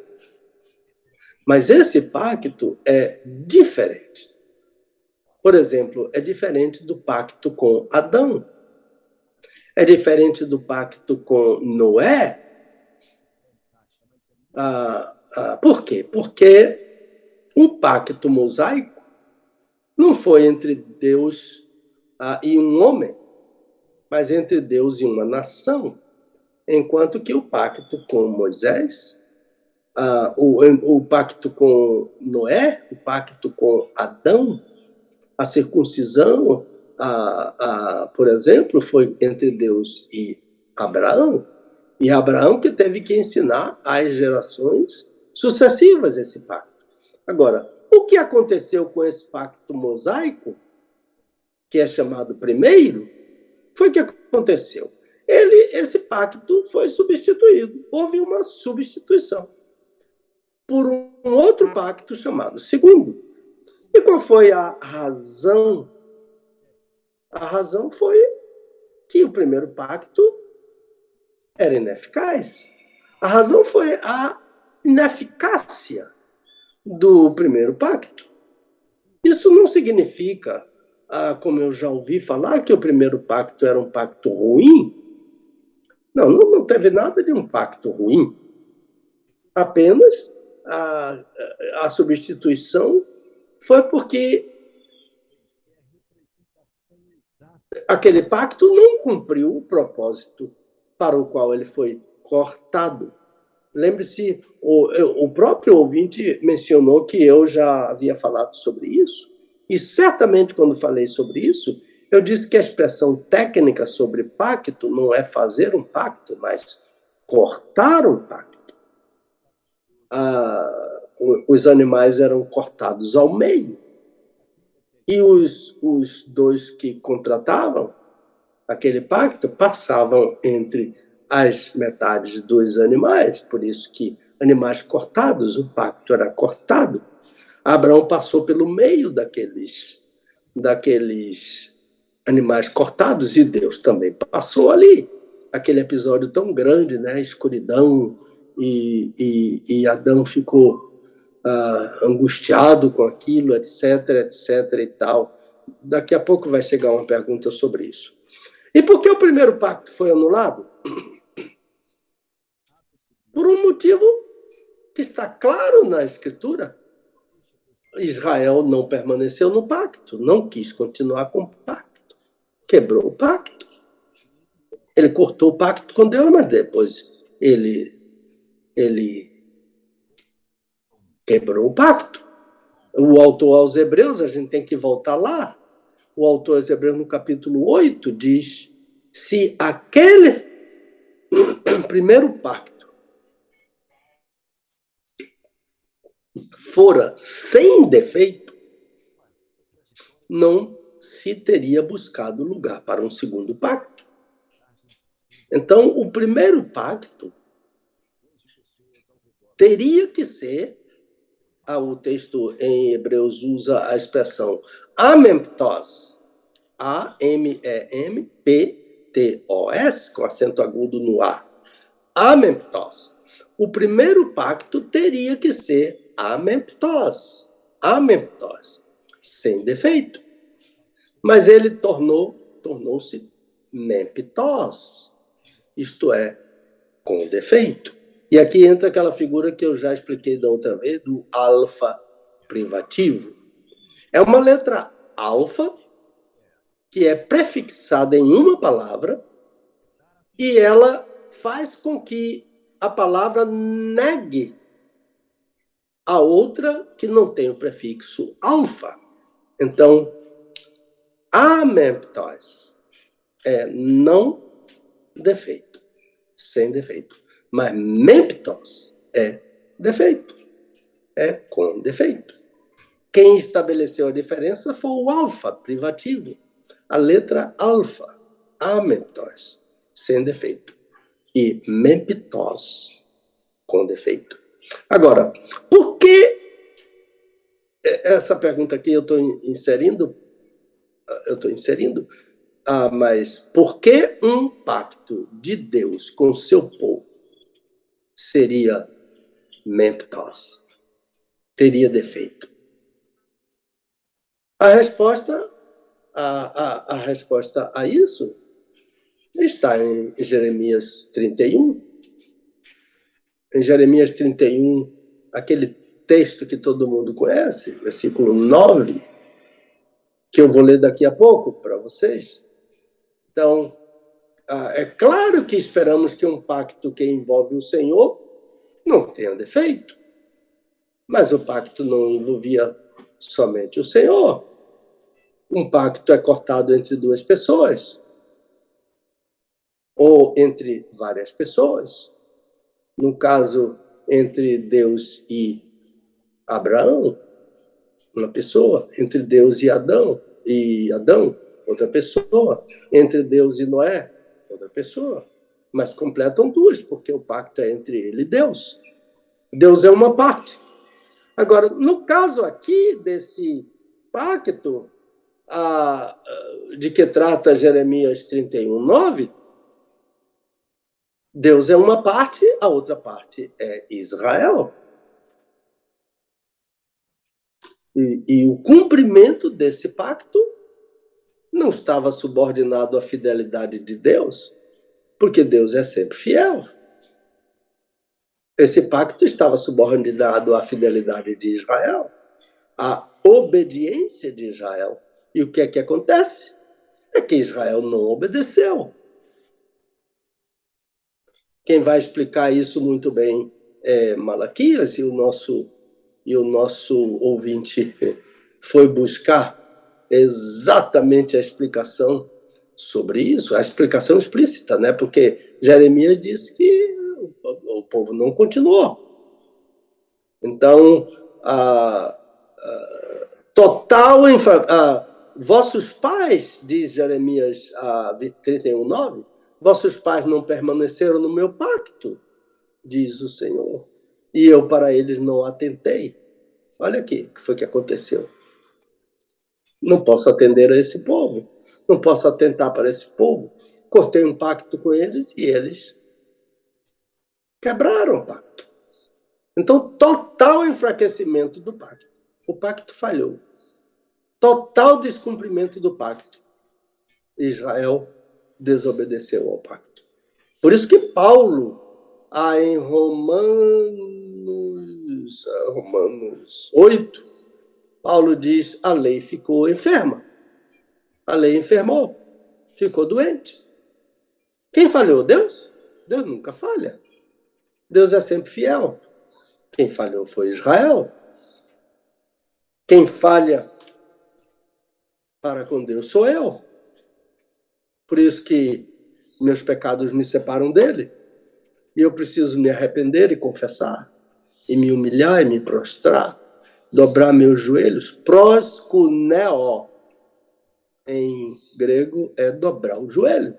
mas esse pacto é diferente. Por exemplo, é diferente do pacto com Adão. É diferente do pacto com Noé. Ah, ah, por quê? Porque o pacto mosaico não foi entre Deus ah, e um homem, mas entre Deus e uma nação. Enquanto que o pacto com Moisés, ah, o, o pacto com Noé, o pacto com Adão, a circuncisão, por exemplo, foi entre Deus e Abraão, e Abraão que teve que ensinar às gerações sucessivas esse pacto. Agora, o que aconteceu com esse pacto mosaico, que é chamado primeiro, foi que aconteceu. Ele, esse pacto foi substituído. Houve uma substituição por um um outro pacto chamado segundo. E qual foi a razão? A razão foi que o primeiro pacto era ineficaz. A razão foi a ineficácia do primeiro pacto. Isso não significa, ah, como eu já ouvi falar, que o primeiro pacto era um pacto ruim. Não, não teve nada de um pacto ruim. Apenas a, a substituição foi porque aquele pacto não cumpriu o propósito para o qual ele foi cortado. Lembre-se, o, o próprio ouvinte mencionou que eu já havia falado sobre isso, e certamente quando falei sobre isso, eu disse que a expressão técnica sobre pacto não é fazer um pacto, mas cortar um pacto. Ah, os animais eram cortados ao meio. E os, os dois que contratavam aquele pacto passavam entre as metades dos animais, por isso que animais cortados, o pacto era cortado. Abraão passou pelo meio daqueles, daqueles animais cortados e Deus também passou ali. Aquele episódio tão grande, né? Escuridão, e, e, e Adão ficou ah, angustiado com aquilo, etc, etc e tal. Daqui a pouco vai chegar uma pergunta sobre isso. E por que o primeiro pacto foi anulado? Por um motivo que está claro na Escritura. Israel não permaneceu no pacto, não quis continuar com o pacto, quebrou o pacto. Ele cortou o pacto com Deus, mas depois ele, ele quebrou o pacto. O autor aos Hebreus, a gente tem que voltar lá. O autor aos Hebreus, no capítulo 8, diz: se aquele primeiro pacto fora sem defeito, não se teria buscado lugar para um segundo pacto. Então, o primeiro pacto teria que ser ah, o texto em Hebreus usa a expressão amemptos, A-M-E-M-P-T-O-S, com acento agudo no A. Amemptos. O primeiro pacto teria que ser amemptos, amemptos, sem defeito. Mas ele tornou, tornou-se memptos, isto é, com defeito. E aqui entra aquela figura que eu já expliquei da outra vez, do alfa privativo. É uma letra alfa que é prefixada em uma palavra e ela faz com que a palavra negue a outra que não tem o prefixo alfa. Então, amemptos é não defeito, sem defeito. Mas memptos é defeito. É com defeito. Quem estabeleceu a diferença foi o alfa privativo. A letra alfa, amemptos, sem defeito. E memptos, com defeito. Agora, por que essa pergunta aqui eu estou inserindo? Eu estou inserindo, ah, mas por que um pacto de Deus com seu povo seria Memptos. Teria defeito. A resposta a, a, a resposta a isso está em Jeremias 31. Em Jeremias 31, aquele texto que todo mundo conhece, versículo 9, que eu vou ler daqui a pouco para vocês. Então, ah, é claro que esperamos que um pacto que envolve o Senhor não tenha defeito. Mas o pacto não envolvia somente o Senhor. Um pacto é cortado entre duas pessoas. Ou entre várias pessoas. No caso, entre Deus e Abraão, uma pessoa. Entre Deus e Adão, e Adão, outra pessoa. Entre Deus e Noé, outra pessoa. Mas completam duas, porque o pacto é entre ele e Deus. Deus é uma parte. Agora, no caso aqui desse pacto, a, de que trata Jeremias 31, 9, Deus é uma parte, a outra parte é Israel. E, e, o cumprimento desse pacto não estava subordinado à fidelidade de Deus, porque Deus é sempre fiel. Esse pacto estava subordinado à fidelidade de Israel, à obediência de Israel. E o que é que acontece? É que Israel não obedeceu. Quem vai explicar isso muito bem é Malaquias, e o nosso, e o nosso ouvinte foi buscar exatamente a explicação sobre isso, a explicação explícita, né? porque Jeremias disse que o povo não continuou. Então, a, a total infra, a, vossos pais, diz Jeremias 31, 9, vossos pais não permaneceram no meu pacto, diz o Senhor, e eu para eles não atentei. Olha aqui o que foi que aconteceu. Não posso atender a esse povo, não posso atentar para esse povo. Cortei um pacto com eles e eles quebraram o pacto. Então, total enfraquecimento do pacto. O pacto falhou total descumprimento do pacto. Israel desobedeceu ao pacto. Por isso que Paulo, ah, em Romanos, ah, Romanos 8, Paulo diz: a lei ficou enferma. A lei enfermou, ficou doente. Quem falhou? Deus? Deus nunca falha. Deus é sempre fiel. Quem falhou foi Israel. Quem falha para com Deus sou eu. Por isso que meus pecados me separam dele. E eu preciso me arrepender e confessar, e me humilhar e me prostrar, dobrar meus joelhos. Proskuneo, em grego, é dobrar o joelho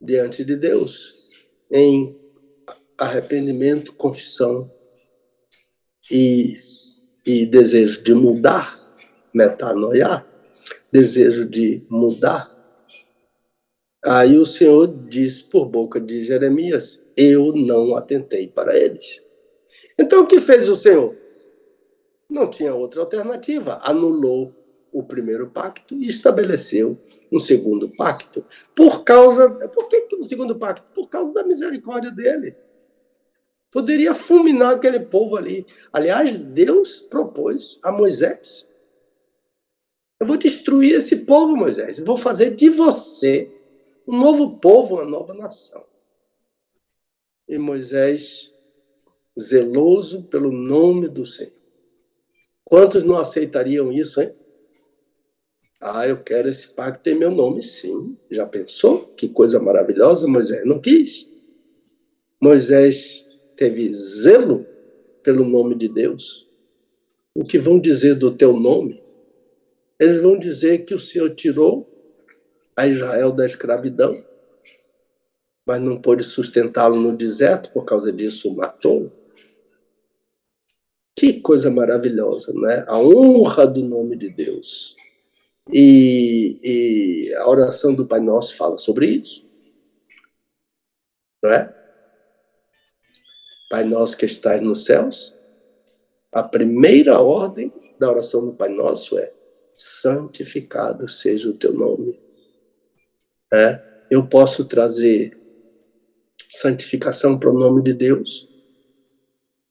diante de Deus, em arrependimento, confissão e, e desejo de mudar, metanoia desejo de mudar. Aí o Senhor diz por boca de Jeremias: Eu não atentei para eles. Então o que fez o Senhor? Não tinha outra alternativa. Anulou o primeiro pacto e estabeleceu um segundo pacto. Por causa. Por que um segundo pacto? Por causa da misericórdia dele. Poderia fulminar aquele povo ali. Aliás, Deus propôs a Moisés eu vou destruir esse povo, Moisés. Eu vou fazer de você um novo povo, uma nova nação. E Moisés, zeloso pelo nome do Senhor. Quantos não aceitariam isso, hein? Ah, eu quero esse pacto em meu nome, sim. Já pensou? Que coisa maravilhosa, Moisés não quis. Moisés teve zelo pelo nome de Deus. O que vão dizer do teu nome? Eles vão dizer que o Senhor tirou a Israel da escravidão, mas não pôde sustentá-lo no deserto, por causa disso matou. Que coisa maravilhosa, né? A honra do nome de Deus. E, e a oração do Pai Nosso fala sobre isso. Não é? Pai Nosso que estás nos céus, a primeira ordem da oração do Pai Nosso é santificado seja o teu nome. É, eu posso trazer santificação para o nome de Deus.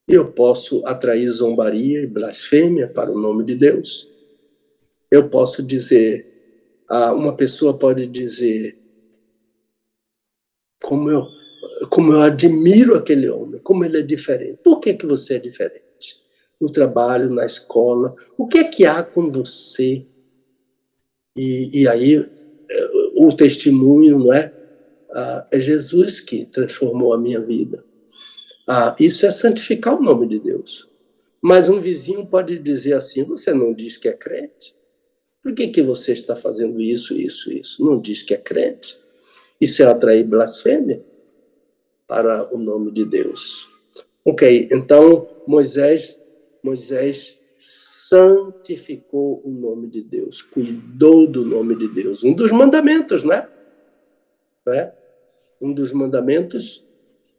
Eu posso atrair zombaria e blasfêmia para o nome de Deus. Eu posso dizer, ah, uma pessoa pode dizer, como eu, como eu admiro aquele homem, como ele é diferente. Por que, que você é diferente? no trabalho, na escola. O que é que há com você? E, e aí o testemunho, não é? Ah, é Jesus que transformou a minha vida. Ah, isso é santificar o nome de Deus. Mas um vizinho pode dizer assim: você não diz que é crente? Por que, que você está fazendo isso, isso, isso? Não diz que é crente? Isso é atrair blasfêmia para o nome de Deus. Ok, então Moisés Moisés santificou o nome de Deus, cuidou do nome de Deus. Um dos mandamentos, né? É? Um dos mandamentos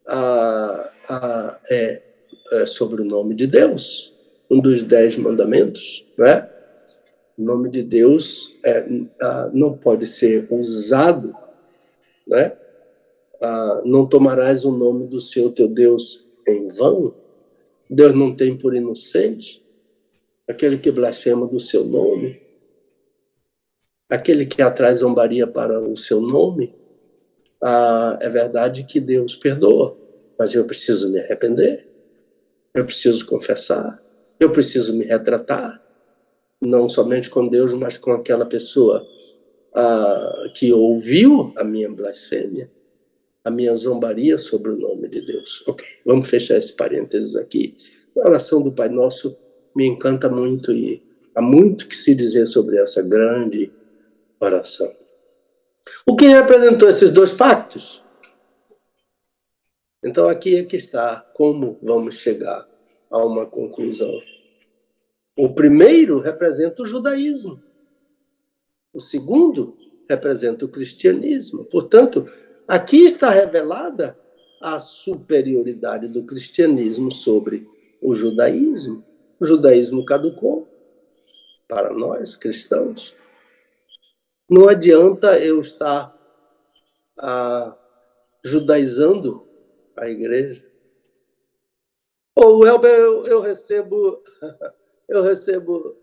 ah, ah, é, é, sobre o nome de Deus. Um dos dez mandamentos, né? O nome de Deus é, ah, não pode ser usado, né? Não tomarás o nome do Senhor teu Deus em vão. Deus não tem por inocente aquele que blasfema do seu nome, aquele que atrai zombaria para o seu nome. Ah, é verdade que Deus perdoa, mas eu preciso me arrepender, eu preciso confessar, eu preciso me retratar, não somente com Deus, mas com aquela pessoa ah, que ouviu a minha blasfêmia, a minha zombaria sobre o nome de Deus. Ok, vamos fechar esse parênteses aqui. A oração do Pai Nosso me encanta muito e há muito que se dizer sobre essa grande oração. O que representou esses dois pactos? Então aqui é que está como vamos chegar a uma conclusão. O primeiro representa o judaísmo. O segundo representa o cristianismo. Portanto, aqui está revelada a superioridade do cristianismo sobre o judaísmo. O judaísmo caducou para nós cristãos. Não adianta eu estar ah, judaizando a igreja. Ou eu, eu, eu recebo eu recebo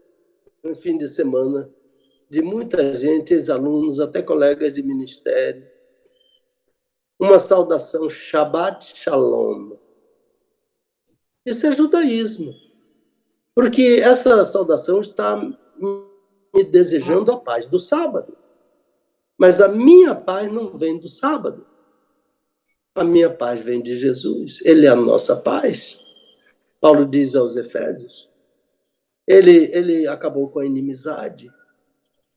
no fim de semana de muita gente, ex-alunos, até colegas de ministério, uma saudação Shabbat Shalom. Isso é judaísmo. Porque essa saudação está me desejando a paz do sábado. Mas a minha paz não vem do sábado. A minha paz vem de Jesus. Ele é a nossa paz. Paulo diz aos Efésios. Ele, ele acabou com a inimizade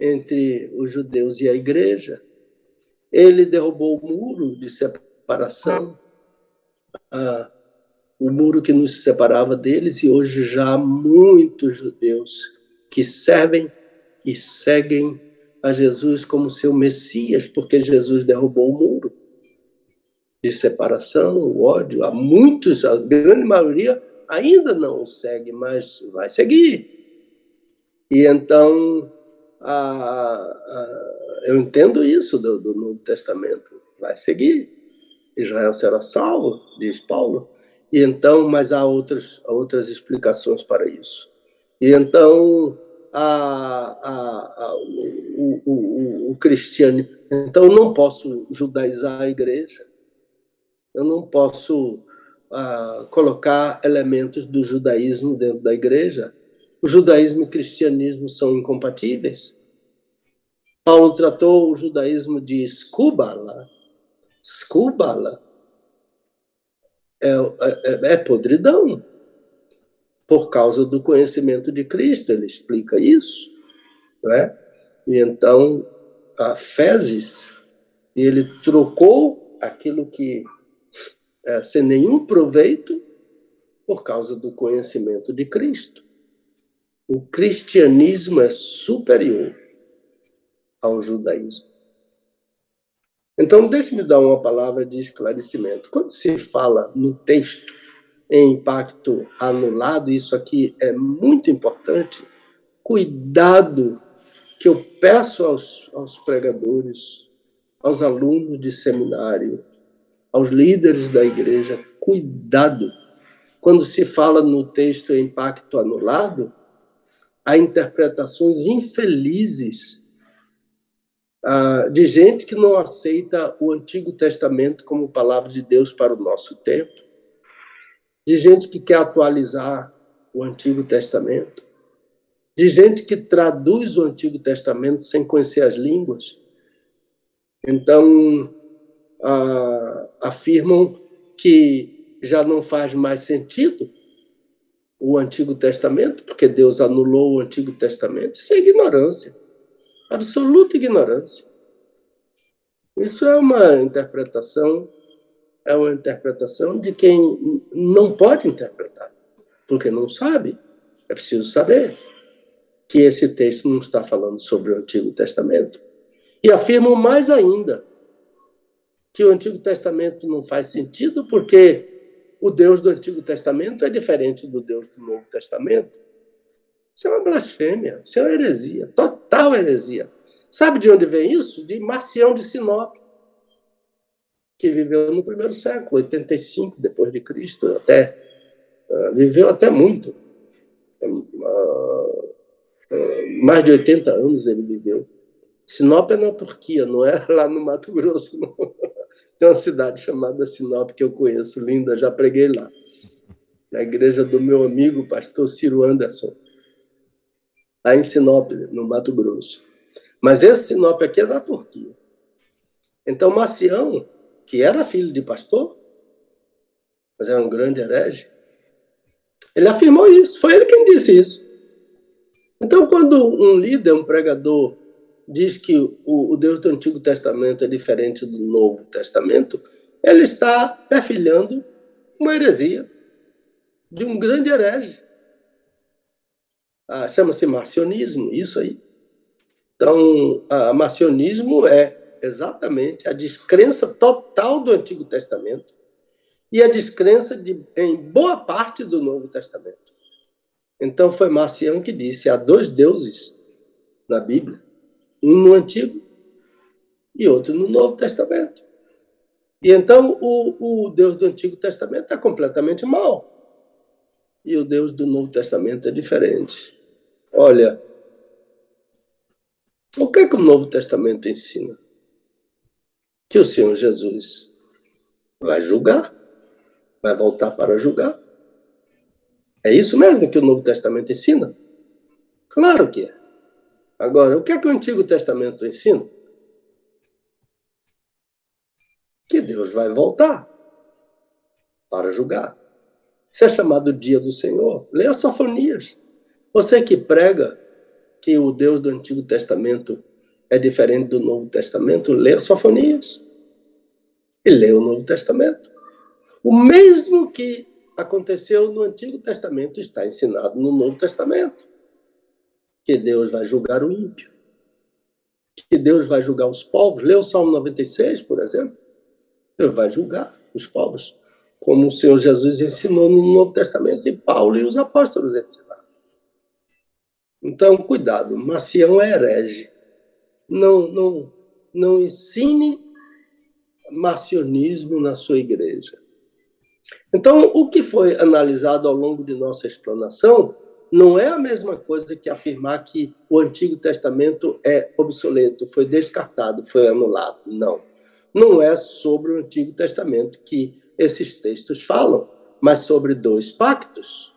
entre os judeus e a igreja. Ele derrubou o muro de separação. Ah, o muro que nos separava deles, e hoje já há muitos judeus que servem e seguem a Jesus como seu Messias, porque Jesus derrubou o muro de separação, o ódio. Há muitos, a grande maioria ainda não o segue, mas vai seguir. E então, a, a, eu entendo isso do, do Novo Testamento, vai seguir. Israel será salvo, diz Paulo. E então, mas há outras, outras explicações para isso. E então, a, a, a, o, o, o, cristiano. Então, eu não posso judaizar a igreja. Eu não posso a, colocar elementos do judaísmo dentro da igreja. O judaísmo e o cristianismo são incompatíveis. Paulo tratou o judaísmo de skubala. Skubala é, é, é podridão por causa do conhecimento de Cristo, ele explica isso, né? E então a fezes, ele trocou aquilo que é, sem nenhum proveito por causa do conhecimento de Cristo. O cristianismo é superior ao judaísmo. Então, deixe-me dar uma palavra de esclarecimento. Quando se fala no texto em impacto anulado, isso aqui é muito importante. Cuidado que eu peço aos, aos pregadores, aos alunos de seminário, aos líderes da igreja, cuidado. Quando se fala no texto impacto anulado, há interpretações infelizes ah, de gente que não aceita o Antigo Testamento como palavra de Deus para o nosso tempo, de gente que quer atualizar o Antigo Testamento, de gente que traduz o Antigo Testamento sem conhecer as línguas. Então, ah, afirmam que já não faz mais sentido o Antigo Testamento, porque Deus anulou o Antigo Testamento. Isso é ignorância absoluta ignorância. Isso é uma interpretação, é uma interpretação de quem não pode interpretar, porque não sabe. É preciso saber que esse texto não está falando sobre o Antigo Testamento. E afirmam mais ainda que o Antigo Testamento não faz sentido porque o Deus do Antigo Testamento é diferente do Deus do Novo Testamento. Isso é uma blasfêmia, isso é uma heresia, total heresia. Sabe de onde vem isso? De Marcião de Sinop, que viveu no primeiro século, 85 depois de Cristo, até uh, viveu até muito. Uh, uh, mais de 80 anos ele viveu. Sinop é na Turquia, não é lá no Mato Grosso, não. Tem uma cidade chamada Sinop que eu conheço, linda, já preguei lá. Na igreja do meu amigo, pastor Ciro Anderson, lá em Sinop, no Mato Grosso. Mas esse Sinop aqui é da Turquia. Então, Macião, que era filho de pastor, mas era um grande herege, ele afirmou isso. Foi ele quem disse isso. Então, quando um líder, um pregador, diz que o, o Deus do Antigo Testamento é diferente do Novo Testamento, ele está perfilhando uma heresia de um grande herege. Ah, Chama-se marcionismo, isso aí. Então, a marcionismo é exatamente a descrença total do Antigo Testamento e a descrença de, em boa parte do Novo Testamento. Então, foi Marcião que disse: há dois deuses na Bíblia um no Antigo e outro no Novo Testamento. E então o, o Deus do Antigo Testamento é completamente mau. E o Deus do Novo Testamento é diferente. Olha, o que é que o Novo Testamento ensina? Que o Senhor Jesus vai julgar, vai voltar para julgar. É isso mesmo que o Novo Testamento ensina? Claro que é. Agora, o que é que o Antigo Testamento ensina? Que Deus vai voltar para julgar. Isso é chamado dia do Senhor. Leia Sofonias. Você que prega que o Deus do Antigo Testamento é diferente do Novo Testamento, leia Sofonias. E leia o Novo Testamento. O mesmo que aconteceu no Antigo Testamento está ensinado no Novo Testamento que Deus vai julgar o ímpio, que Deus vai julgar os povos. Lê o Salmo 96, por exemplo. Deus vai julgar os povos, como o Senhor Jesus ensinou no Novo Testamento e Paulo e os apóstolos ensinaram. Então, cuidado, Macião é herege. Não, não, não ensine marcionismo na sua igreja. Então, o que foi analisado ao longo de nossa explanação não é a mesma coisa que afirmar que o Antigo Testamento é obsoleto, foi descartado, foi anulado. Não. Não é sobre o Antigo Testamento que esses textos falam, mas sobre dois pactos.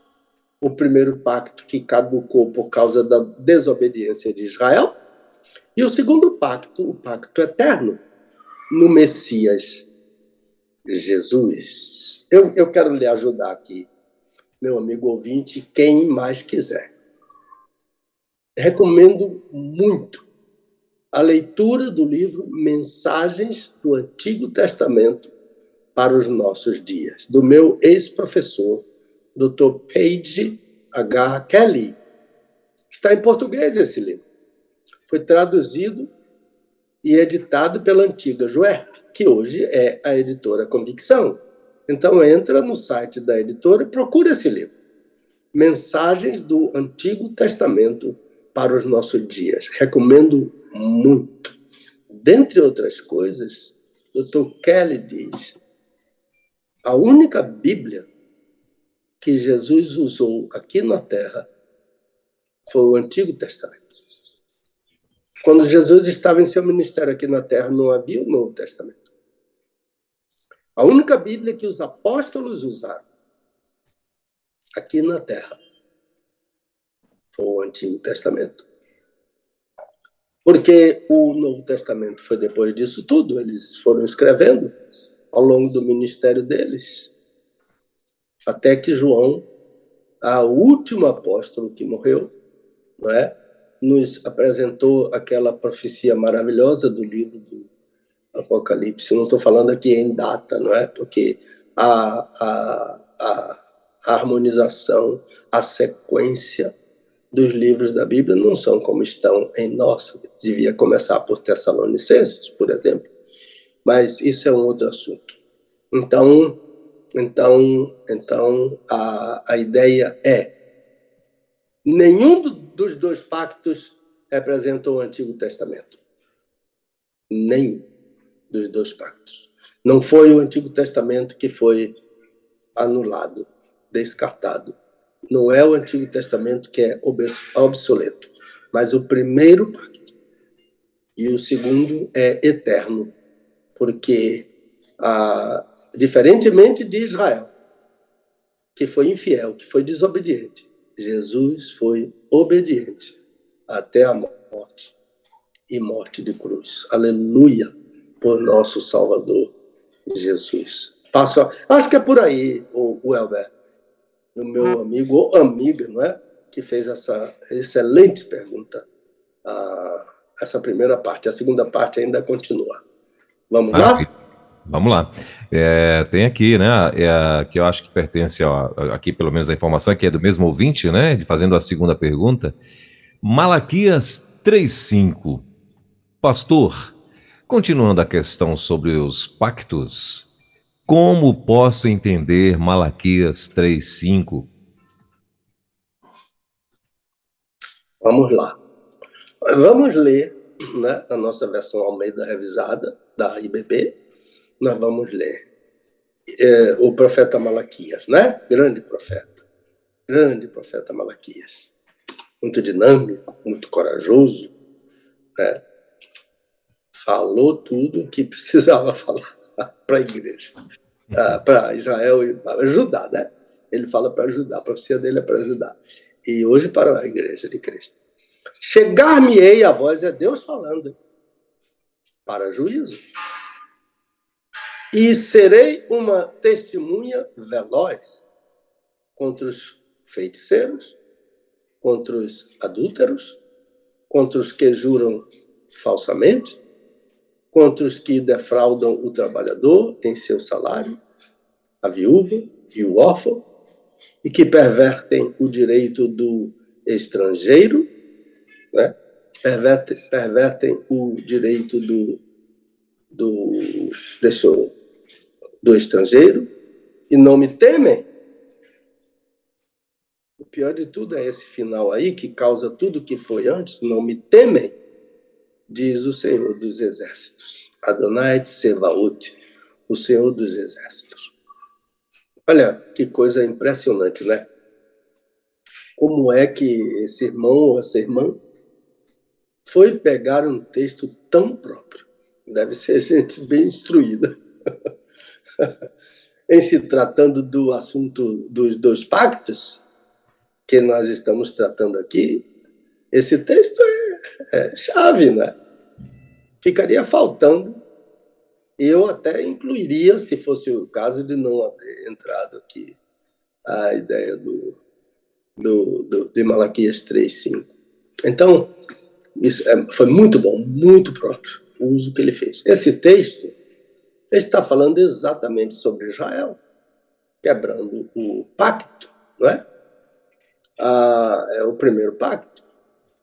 O primeiro pacto que caducou por causa da desobediência de Israel, e o segundo pacto, o pacto eterno, no Messias Jesus. Eu, eu quero lhe ajudar aqui meu amigo ouvinte, quem mais quiser. Recomendo muito a leitura do livro Mensagens do Antigo Testamento para os Nossos Dias, do meu ex-professor, Dr. Page H. Kelly. Está em português esse livro. Foi traduzido e editado pela antiga Juerp, que hoje é a editora Convicção. Então entra no site da editora e procura esse livro. Mensagens do Antigo Testamento para os nossos dias. Recomendo muito. Dentre outras coisas, Dr. Kelly diz: a única Bíblia que Jesus usou aqui na Terra foi o Antigo Testamento. Quando Jesus estava em seu ministério aqui na Terra, não havia o Novo Testamento. A única Bíblia que os apóstolos usaram aqui na Terra foi o Antigo Testamento. Porque o Novo Testamento foi depois disso tudo, eles foram escrevendo ao longo do ministério deles, até que João, a último apóstolo que morreu, não é? nos apresentou aquela profecia maravilhosa do livro do Apocalipse. Não estou falando aqui em data, não é? Porque a, a, a, harmonização, a sequência dos livros da Bíblia não são como estão em nossa. Devia começar por Tessalonicenses, por exemplo, mas isso é um outro assunto. Então, então, então a, a ideia é nenhum dos dois pactos representa o Antigo Testamento. Nenhum dos dois pactos. Não foi o Antigo Testamento que foi anulado, descartado. Não é o Antigo Testamento que é obsoleto, mas o primeiro pacto. E o segundo é eterno, porque, ah, diferentemente de Israel, que foi infiel, que foi desobediente, Jesus foi obediente até a morte e morte de cruz. Aleluia por nosso Salvador Jesus. Passo, acho que é por aí, o, o Elber, o meu amigo ou amiga, não é? Que fez essa excelente pergunta. Ah, essa primeira parte. A segunda parte ainda continua. Vamos lá? Vamos lá. É, tem aqui, né, é, que eu acho que pertence, ó, aqui pelo menos a informação é que é do mesmo ouvinte, né, fazendo a segunda pergunta. Malaquias 3.5. Pastor, continuando a questão sobre os pactos, como posso entender Malaquias 3.5? Vamos lá. Vamos ler né, a nossa versão Almeida revisada da IBB, nós vamos ler é, o profeta Malaquias, né? Grande profeta, grande profeta Malaquias, muito dinâmico, muito corajoso, né? falou tudo o que precisava falar para a igreja, ah, para Israel e para ajudar, né? Ele fala para ajudar, a profecia dele é para ajudar. E hoje para a igreja de Cristo. Chegar-me-ei, a voz é Deus falando, para juízo e serei uma testemunha veloz contra os feiticeiros, contra os adúlteros, contra os que juram falsamente, contra os que defraudam o trabalhador em seu salário, a viúva e o órfão, e que pervertem o direito do estrangeiro, né? pervertem, pervertem o direito do, do deixa eu do estrangeiro e não me temem. O pior de tudo é esse final aí, que causa tudo que foi antes, não me temem, diz o Senhor dos Exércitos. Adonai Tsevaot, o Senhor dos Exércitos. Olha que coisa impressionante, né? Como é que esse irmão ou essa irmã foi pegar um texto tão próprio? Deve ser gente bem instruída. Em se tratando do assunto dos dois pactos, que nós estamos tratando aqui, esse texto é, é chave, né? Ficaria faltando. Eu até incluiria, se fosse o caso de não haver entrado aqui, a ideia do, do, do de Malaquias 3,5. Então, isso é, foi muito bom, muito próprio o uso que ele fez. Esse texto ele está falando exatamente sobre Israel, quebrando o pacto, não é? Ah, é o primeiro pacto.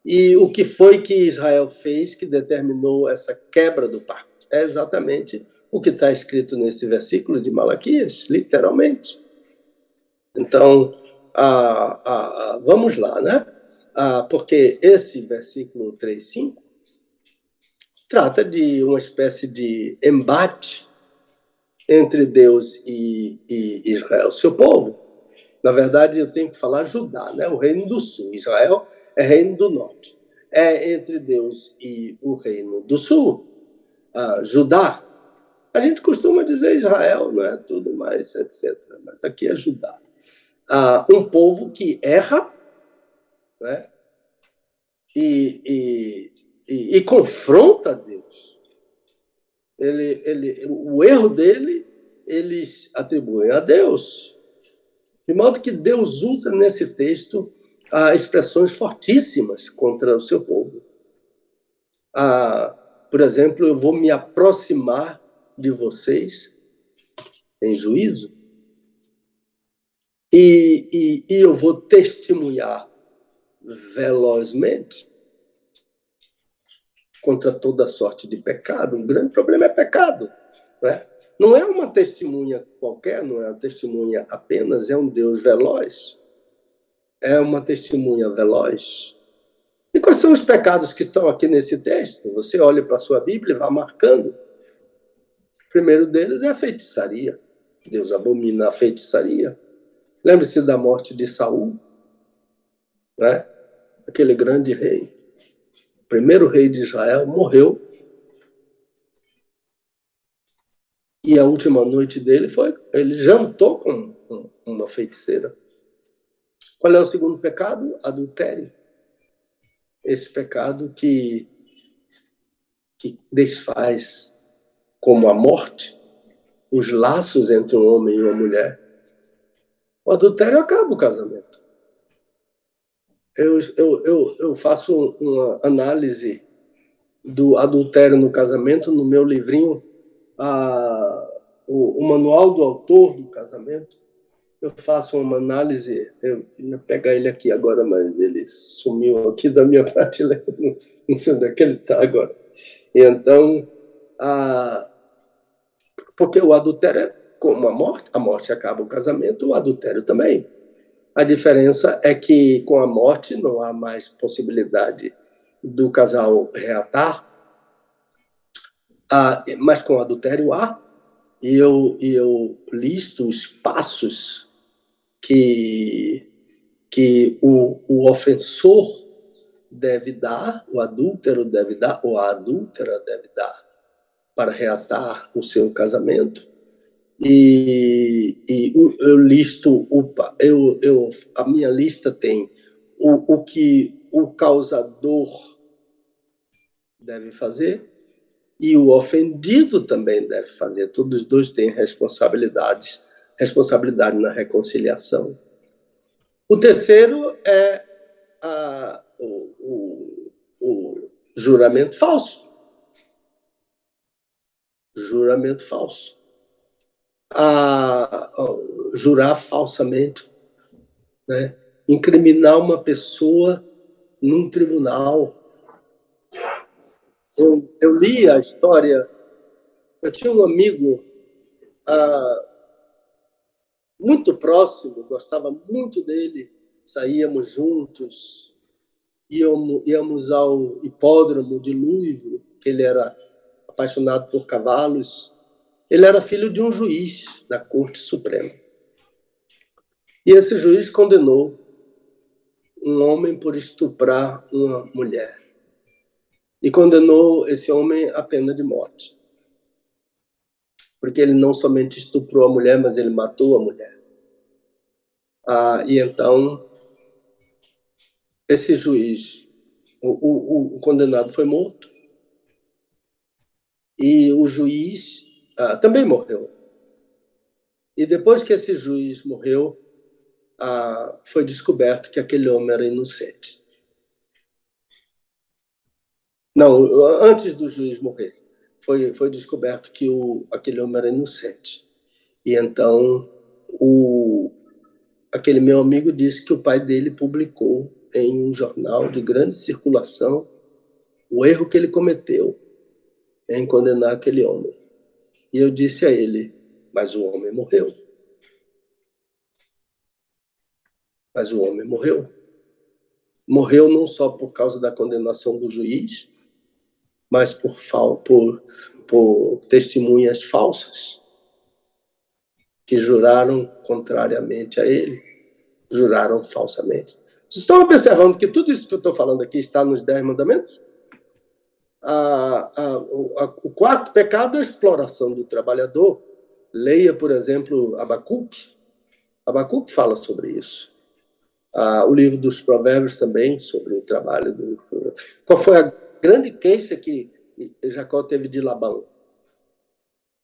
E o que foi que Israel fez que determinou essa quebra do pacto? É exatamente o que está escrito nesse versículo de Malaquias, literalmente. Então, ah, ah, vamos lá, né? Ah, porque esse versículo 3,5 trata de uma espécie de embate entre Deus e, e Israel, seu povo. Na verdade, eu tenho que falar Judá, né? o reino do sul. Israel é reino do norte. É entre Deus e o reino do sul. Ah, Judá. A gente costuma dizer Israel, não é tudo mais, etc. Mas aqui é Judá. Ah, um povo que erra né? e, e, e, e confronta Deus ele, ele, o erro dele, eles atribuem a Deus. De modo que Deus usa nesse texto ah, expressões fortíssimas contra o seu povo. Ah, por exemplo, eu vou me aproximar de vocês em juízo. e, e, e eu vou testemunhar velozmente contra toda sorte de pecado. Um grande problema é pecado. Não é? não é uma testemunha qualquer, não é uma testemunha apenas, é um Deus veloz. É uma testemunha veloz. E quais são os pecados que estão aqui nesse texto? Você olha para a sua Bíblia e vai marcando. O primeiro deles é a feitiçaria. Deus abomina a feitiçaria. Lembre-se da morte de Saul, né? aquele grande rei. Primeiro rei de Israel morreu. E a última noite dele foi. Ele jantou com uma feiticeira. Qual é o segundo pecado? Adultério. Esse pecado que, que desfaz, como a morte, os laços entre um homem e uma mulher. O adultério acaba o casamento. Eu, eu, eu, eu faço uma análise do adultério no casamento no meu livrinho, a, o, o manual do autor do casamento. Eu faço uma análise, eu ia pegar ele aqui agora, mas ele sumiu aqui da minha prateleira, não sei onde é que ele está agora. Então, a, porque o adultério é como a morte, a morte acaba o casamento, o adultério também. A diferença é que com a morte não há mais possibilidade do casal reatar, ah, mas com o adultério há. E eu, eu listo os passos que, que o, o ofensor deve dar, o adúltero deve dar, ou a adúltera deve dar, para reatar o seu casamento e, e eu listo, eu, eu, a minha lista tem o, o que o causador deve fazer e o ofendido também deve fazer. Todos os dois têm responsabilidades, responsabilidade na reconciliação. O terceiro é a, o, o, o juramento falso. Juramento falso a, jurar falsamente, né? incriminar uma pessoa num tribunal. Eu, eu li a história, eu tinha um amigo ah, muito próximo, gostava muito dele, saíamos juntos, íamos, íamos ao hipódromo de Louisville, que ele era apaixonado por cavalos, ele era filho de um juiz da Corte Suprema. E esse juiz condenou um homem por estuprar uma mulher. E condenou esse homem à pena de morte. Porque ele não somente estuprou a mulher, mas ele matou a mulher. Ah, e então, esse juiz, o, o, o condenado foi morto. E o juiz ah, também morreu. E depois que esse juiz morreu, ah, foi descoberto que aquele homem era inocente. Não, antes do juiz morrer, foi, foi descoberto que o, aquele homem era inocente. E então o, aquele meu amigo disse que o pai dele publicou em um jornal de grande circulação o erro que ele cometeu em condenar aquele homem. E eu disse a ele: Mas o homem morreu. Mas o homem morreu. Morreu não só por causa da condenação do juiz, mas por, por, por testemunhas falsas que juraram contrariamente a ele, juraram falsamente. Vocês estão observando que tudo isso que eu estou falando aqui está nos Dez Mandamentos? A, a, a, o quarto pecado é a exploração do trabalhador. Leia, por exemplo, Abacuque. Abacuque fala sobre isso. Ah, o livro dos Provérbios também, sobre o trabalho do. Qual foi a grande queixa que Jacó teve de Labão?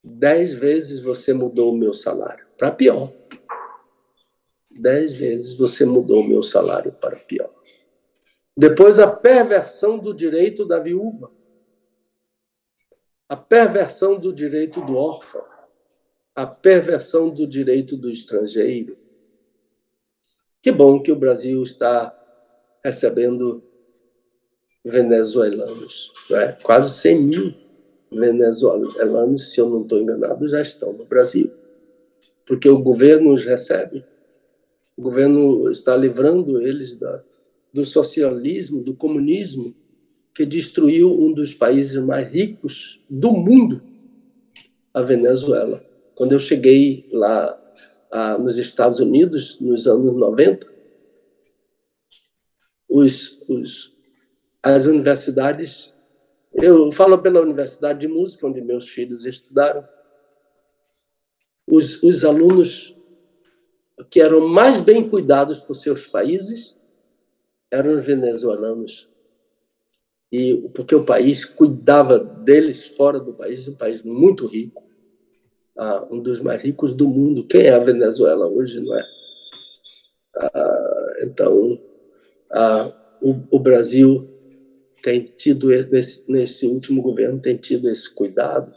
Dez vezes você mudou o meu salário para pior. Dez vezes você mudou o meu salário para pior. Depois, a perversão do direito da viúva a perversão do direito do órfão, a perversão do direito do estrangeiro, Que bom que o Brasil está recebendo venezuelanos. Né? Quase 100 mil venezuelanos, se eu não estou enganado, já estão no Brasil. Porque o governo os recebe. O governo está livrando eles da, do socialismo, do comunismo, que destruiu um dos países mais ricos do mundo, a Venezuela. Quando eu cheguei lá nos Estados Unidos, nos anos 90, os, os, as universidades. Eu falo pela Universidade de Música, onde meus filhos estudaram. Os, os alunos que eram mais bem cuidados por seus países eram os venezuelanos. E porque o país cuidava deles fora do país, um país muito rico, ah, um dos mais ricos do mundo. Quem é a Venezuela hoje, não é? Ah, então, ah, o, o, Brasil tem tido, nesse, nesse último governo, tem tido esse cuidado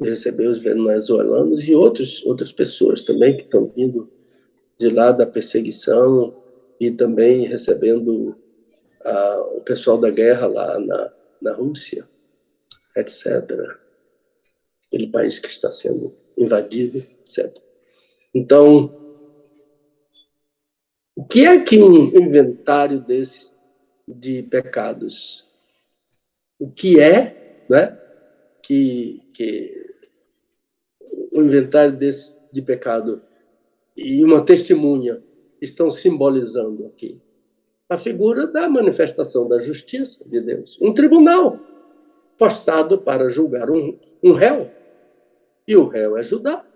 de receber os venezuelanos e outros, outras pessoas também que estão vindo de lá da perseguição e também recebendo o pessoal da guerra lá na, na Rússia, etc aquele país que está sendo invadido, etc. Então, o que é que um inventário desse de pecados? O que é, né? Que, que um inventário desse de pecado e uma testemunha estão simbolizando aqui a figura da manifestação da justiça de Deus, um tribunal postado para julgar um, um réu e o réu é Judá.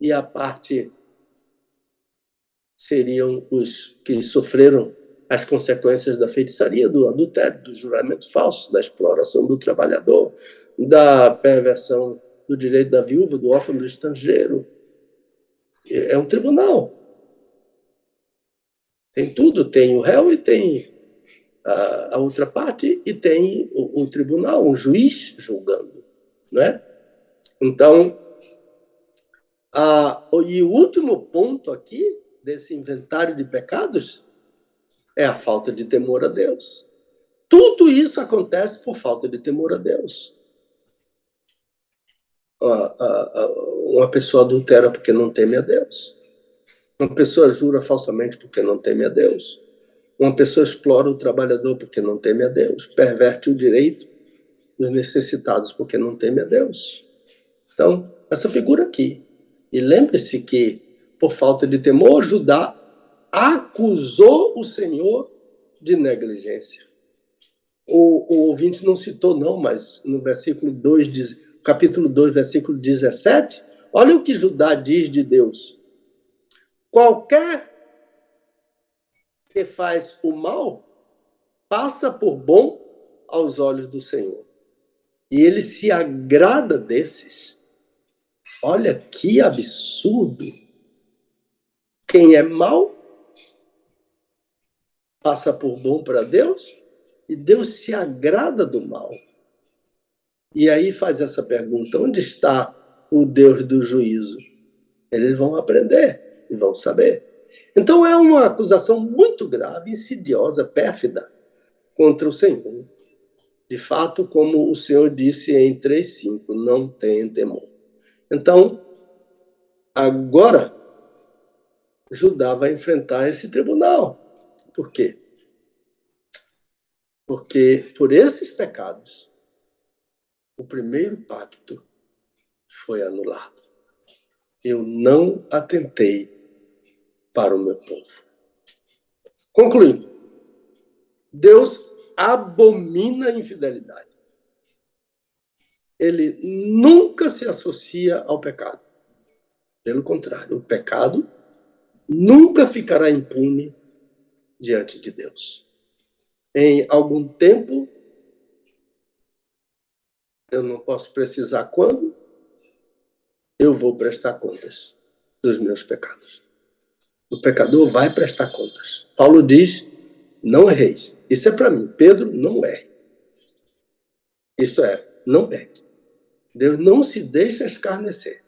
E a parte seriam os que sofreram as consequências da feitiçaria, do adultério, do juramento falso, da exploração do trabalhador, da perversão do direito da viúva, do órfão, do estrangeiro. É um tribunal. Tem tudo, tem o réu e tem a, a outra parte e tem o, o tribunal, um juiz julgando, não é? Então, a, e o último ponto aqui desse inventário de pecados é a falta de temor a Deus. Tudo isso acontece por falta de temor a Deus. Uma pessoa adultera porque não teme a Deus. Uma pessoa jura falsamente porque não teme a Deus. Uma pessoa explora o trabalhador porque não teme a Deus. Perverte o direito dos necessitados porque não teme a Deus. Então, essa figura aqui. E lembre-se que, por falta de temor, Judá acusou o Senhor de negligência. O, o ouvinte não citou, não, mas no versículo 2, capítulo 2, versículo 17, olha o que Judá diz de Deus. Qualquer que faz o mal passa por bom aos olhos do Senhor. E ele se agrada desses. Olha que absurdo. Quem é mal passa por bom para Deus e Deus se agrada do mal. E aí faz essa pergunta: onde está o Deus do juízo? Eles vão aprender e vão saber. Então é uma acusação muito grave, insidiosa, pérfida contra o Senhor. De fato, como o Senhor disse em 3,5, não tenha temor. Então, agora, Judá vai enfrentar esse tribunal. Por quê? Porque por esses pecados, o primeiro pacto foi anulado. Eu não atentei para o meu povo. Concluindo, Deus abomina a infidelidade ele nunca se associa ao pecado. Pelo contrário, o pecado nunca ficará impune diante de Deus. Em algum tempo, eu não posso precisar quando, eu vou prestar contas dos meus pecados. O pecador vai prestar contas. Paulo diz: não erreis. Isso é para mim. Pedro, não erre. Isto é, não peque. Deus não se deixa escarnecer.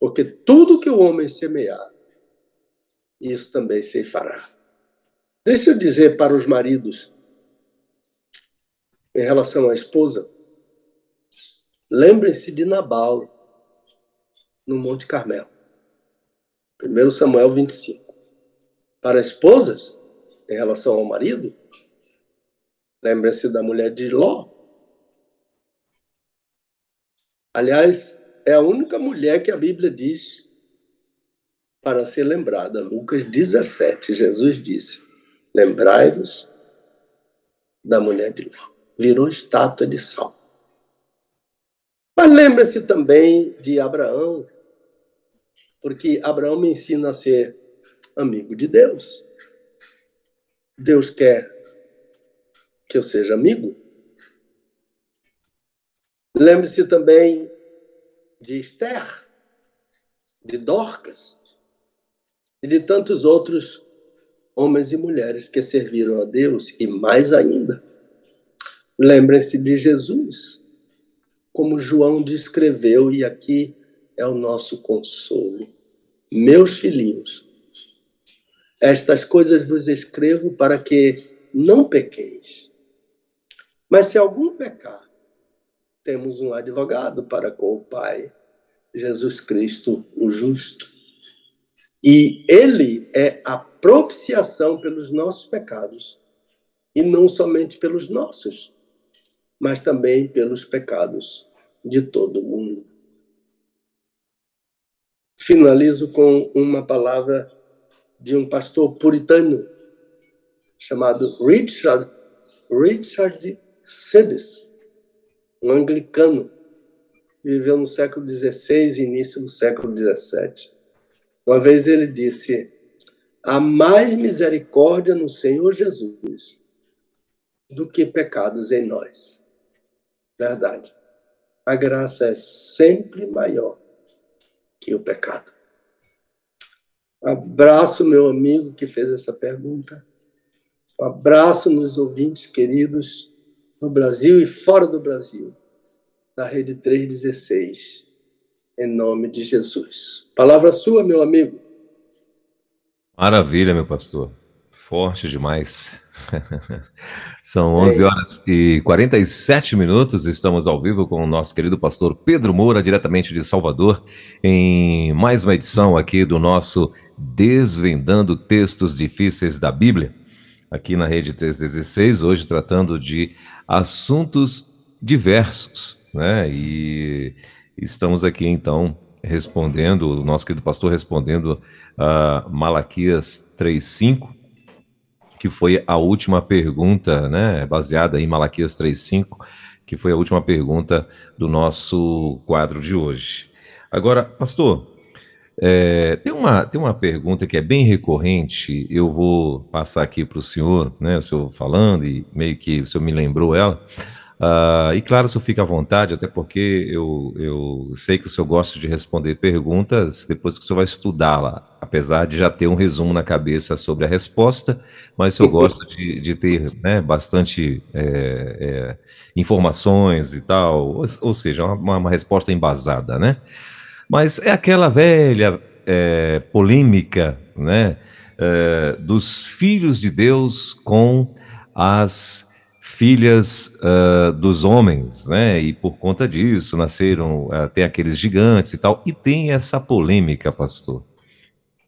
Porque tudo que o homem semear, isso também se fará. Deixa eu dizer para os maridos, em relação à esposa, lembrem-se de Nabal, no Monte Carmelo. 1 Samuel 25. Para esposas, em relação ao marido, lembrem-se da mulher de Ló. Aliás, é a única mulher que a Bíblia diz para ser lembrada. Lucas 17, Jesus disse: Lembrai-vos da mulher de Ló. Virou estátua de sal. Mas lembre-se também de Abraão, porque Abraão me ensina a ser amigo de Deus. Deus quer que eu seja amigo. Lembre-se também de Esther, de Dorcas e de tantos outros homens e mulheres que serviram a Deus e mais ainda. Lembrem-se de Jesus, como João descreveu, e aqui é o nosso consolo. Meus filhinhos, estas coisas vos escrevo para que não pequeis. Mas se algum pecar, temos um advogado para com o Pai, Jesus Cristo, o justo. E ele é a propiciação pelos nossos pecados, e não somente pelos nossos, mas também pelos pecados de todo mundo. Finalizo com uma palavra de um pastor puritano chamado Richard Richard um anglicano, que viveu no século XVI e início do século XVII. Uma vez ele disse: há mais misericórdia no Senhor Jesus do que pecados em nós. Verdade. A graça é sempre maior que o pecado. Abraço, meu amigo que fez essa pergunta. Abraço nos ouvintes queridos no Brasil e fora do Brasil, da Rede 316 em nome de Jesus. Palavra sua, meu amigo. Maravilha, meu pastor. Forte demais. São 11 horas e 47 minutos. Estamos ao vivo com o nosso querido pastor Pedro Moura, diretamente de Salvador, em mais uma edição aqui do nosso Desvendando Textos Difíceis da Bíblia, aqui na Rede 316, hoje tratando de assuntos diversos, né? E Estamos aqui, então, respondendo, o nosso querido pastor respondendo a Malaquias 3.5, que foi a última pergunta, né, baseada em Malaquias 3.5, que foi a última pergunta do nosso quadro de hoje. Agora, pastor, é, tem, uma, tem uma pergunta que é bem recorrente, eu vou passar aqui para o senhor, né, o senhor falando, e meio que o senhor me lembrou ela, Uh, e claro, senhor fica à vontade, até porque eu, eu sei que o senhor gosta de responder perguntas depois que o senhor vai estudá-la, apesar de já ter um resumo na cabeça sobre a resposta, mas o senhor gosta de, de ter né, bastante é, é, informações e tal, ou, ou seja, uma, uma, resposta embasada, né? Mas é aquela velha é, polêmica, né, é, dos filhos de Deus com as filhas uh, dos homens, né? E por conta disso nasceram uh, tem aqueles gigantes e tal. E tem essa polêmica, pastor.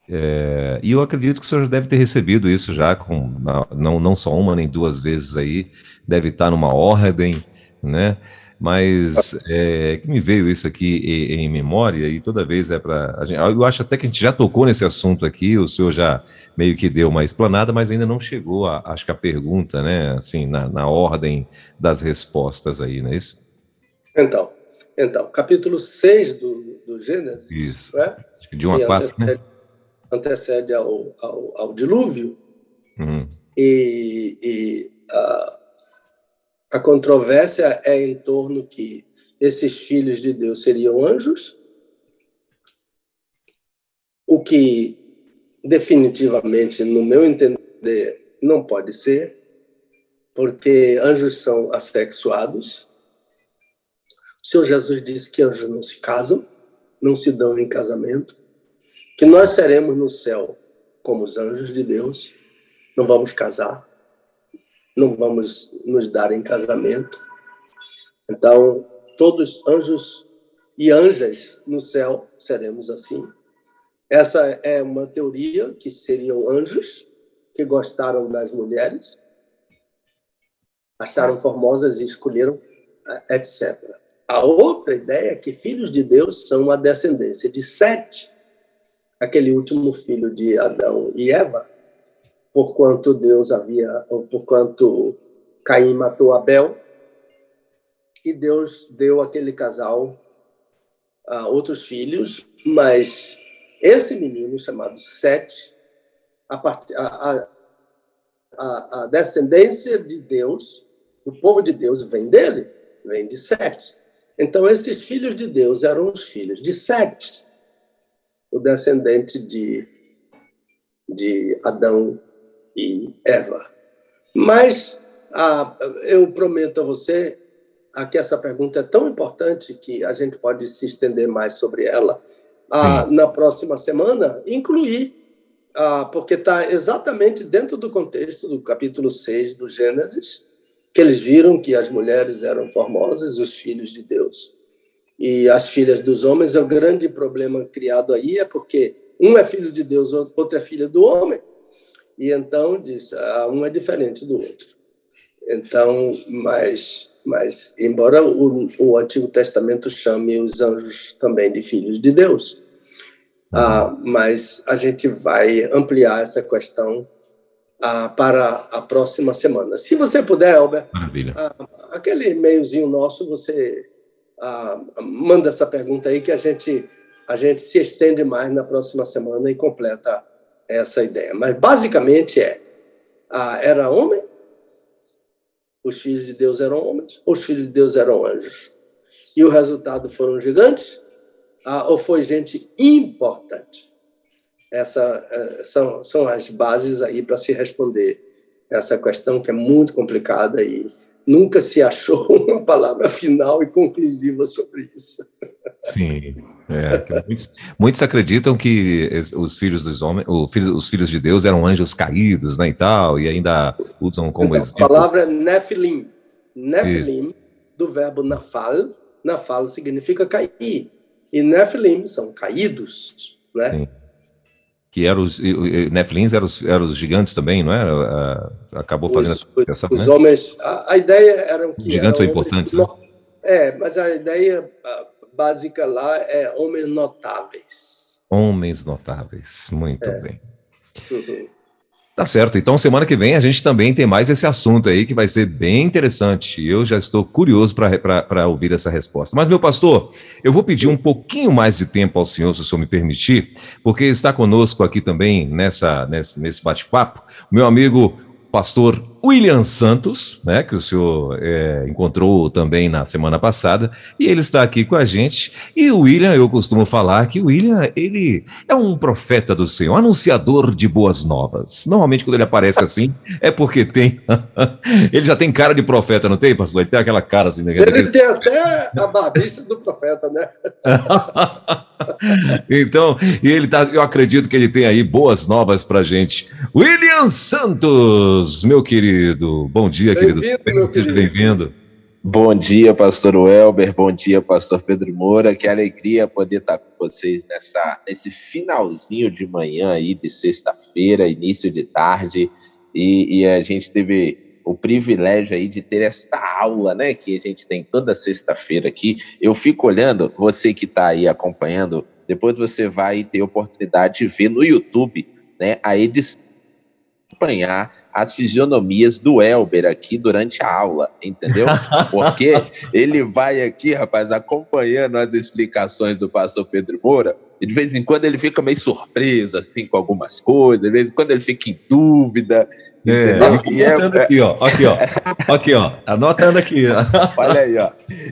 É, e eu acredito que o senhor deve ter recebido isso já, com não, não só uma nem duas vezes aí, deve estar numa ordem, né? Mas é, me veio isso aqui em, em, memória e toda vez é para eu acho até que a gente já tocou nesse assunto aqui o senhor já meio que deu uma explanada mas ainda não chegou a, acho que a pergunta né assim na, na ordem das respostas aí não é isso então então capítulo 6 do, do Gênesis isso né? de uma parte antecede, né? antecede ao, ao, ao dilúvio uhum. e, e uh, a controvérsia é em torno que esses filhos de Deus seriam anjos, o que definitivamente, no meu entender, não pode ser, porque anjos são assexuados. O Senhor Jesus disse que anjos não se casam, não se dão em casamento, que nós seremos no céu como os anjos de Deus, não vamos casar, não vamos nos dar em casamento. Então, todos anjos e anjas no céu seremos assim. Essa é uma teoria que seriam anjos que gostaram das mulheres, acharam formosas e escolheram, etc. A outra ideia é que filhos de Deus são a descendência de Sete, aquele último filho de Adão e Eva, porquanto Deus havia, porquanto Caim matou Abel, e Deus deu aquele casal outros filhos, mas esse menino chamado Sete, a, a, a, a descendência de Deus, o povo de Deus vem dele, vem de Sete. Então, esses filhos de Deus eram os filhos de Sete, o descendente de, de Adão e Eva. Mas ah, eu prometo a você ah, que essa pergunta é tão importante que a gente pode se estender mais sobre ela ah, na próxima semana, incluir, porque está exatamente dentro do contexto do capítulo 6 do Gênesis, que eles viram que as mulheres eram formosas, os filhos de Deus. E as filhas dos homens, é o grande problema criado aí é porque um é filho de Deus, outro é filho do homem. E então diz, ah, um é diferente do outro. Então, mas, mas embora o, o Antigo Testamento chame os anjos também de filhos de Deus, ah, mas a gente vai ampliar essa questão ah, para a próxima semana. Se você puder, Albert, ah, aquele e-mailzinho nosso, você ah, manda essa pergunta aí que a gente a gente se estende mais na próxima semana e completa essa ideia. Mas basicamente é: ah, era homem, os filhos de Deus eram homens, os filhos de Deus eram anjos. E o resultado foram gigantes, ah, ou foi gente importante? Essa eh, são, são as bases aí para se responder essa questão que é muito complicada e nunca se achou uma palavra final e conclusiva sobre isso. Sim, é, muitos, muitos, acreditam que os filhos dos homens, os filhos de Deus eram anjos caídos, né, e tal, e ainda usam como exemplo. A palavra é Nephilim, Nephilim do verbo nafal, nafal significa cair, e Nephilim são caídos, né? Sim que eram os Nephilim eram os, eram os gigantes também, não é? Acabou fazendo os, essa explicação, Os né? homens, a, a, ideia era que... Os gigantes são importantes, né? É, mas a ideia básica lá é homens notáveis. Homens notáveis, muito é. bem. Uhum. Tá certo. Então, semana que vem a gente também tem mais esse assunto aí que vai ser bem interessante. Eu já estou curioso para ouvir essa resposta. Mas, meu pastor, eu vou pedir um pouquinho mais de tempo ao senhor, se o senhor me permitir, porque está conosco aqui também nessa, nesse, nesse bate-papo meu amigo pastor William Santos, né, que o senhor é, encontrou também na semana passada, e ele está aqui com a gente. E o William, eu costumo falar que o William, ele é um profeta do Senhor, um anunciador de boas novas. Normalmente, quando ele aparece assim, é porque tem. ele já tem cara de profeta, não tem, pastor? Ele tem aquela cara assim. Né? Ele tem até a barbicha do profeta, né? então, e ele tá, eu acredito que ele tem aí boas novas para gente. William Santos, meu querido querido. Bom dia, querido. Seja bem-vindo. Bom dia, pastor Welber. Bom dia, pastor Pedro Moura. Que alegria poder estar com vocês nessa, nesse finalzinho de manhã aí, de sexta-feira, início de tarde. E, e, a gente teve o privilégio aí de ter esta aula, né, que a gente tem toda sexta-feira aqui. Eu fico olhando, você que está aí acompanhando, depois você vai ter oportunidade de ver no YouTube, né, a edição acompanhar as fisionomias do Elber aqui durante a aula, entendeu? Porque ele vai aqui, rapaz, acompanhando as explicações do pastor Pedro Moura, e de vez em quando ele fica meio surpreso, assim, com algumas coisas, de vez em quando ele fica em dúvida. É, anotando é, aqui, ó, aqui, ó, aqui, ó, anotando aqui. Olha aí, ó.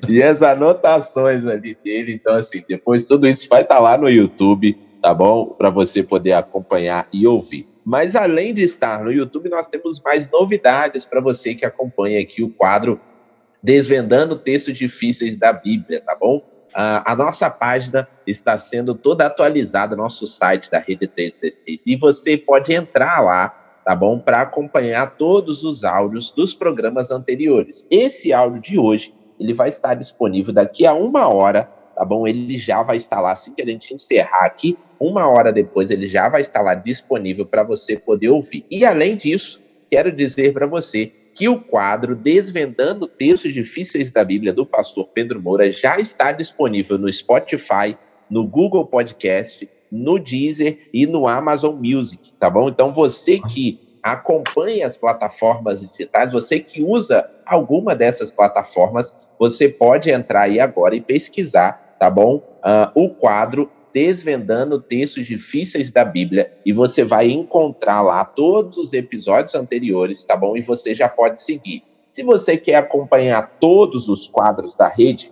E as anotações ali dele, então, assim, depois tudo isso vai estar tá lá no YouTube, tá bom? Para você poder acompanhar e ouvir. Mas além de estar no YouTube, nós temos mais novidades para você que acompanha aqui o quadro Desvendando Textos Difíceis da Bíblia, tá bom? a, a nossa página está sendo toda atualizada, nosso site da Rede 316. E você pode entrar lá, tá bom? Para acompanhar todos os áudios dos programas anteriores. Esse áudio de hoje, ele vai estar disponível daqui a uma hora, tá bom? Ele já vai estar lá, assim que a gente encerrar aqui, uma hora depois ele já vai estar lá disponível para você poder ouvir. E além disso, quero dizer para você que o quadro Desvendando Textos Difíceis da Bíblia do pastor Pedro Moura já está disponível no Spotify, no Google Podcast, no Deezer e no Amazon Music, tá bom? Então você que acompanha as plataformas digitais, você que usa alguma dessas plataformas, você pode entrar aí agora e pesquisar, tá bom? Uh, o quadro desvendando textos difíceis da Bíblia e você vai encontrar lá todos os episódios anteriores, tá bom? E você já pode seguir. Se você quer acompanhar todos os quadros da rede,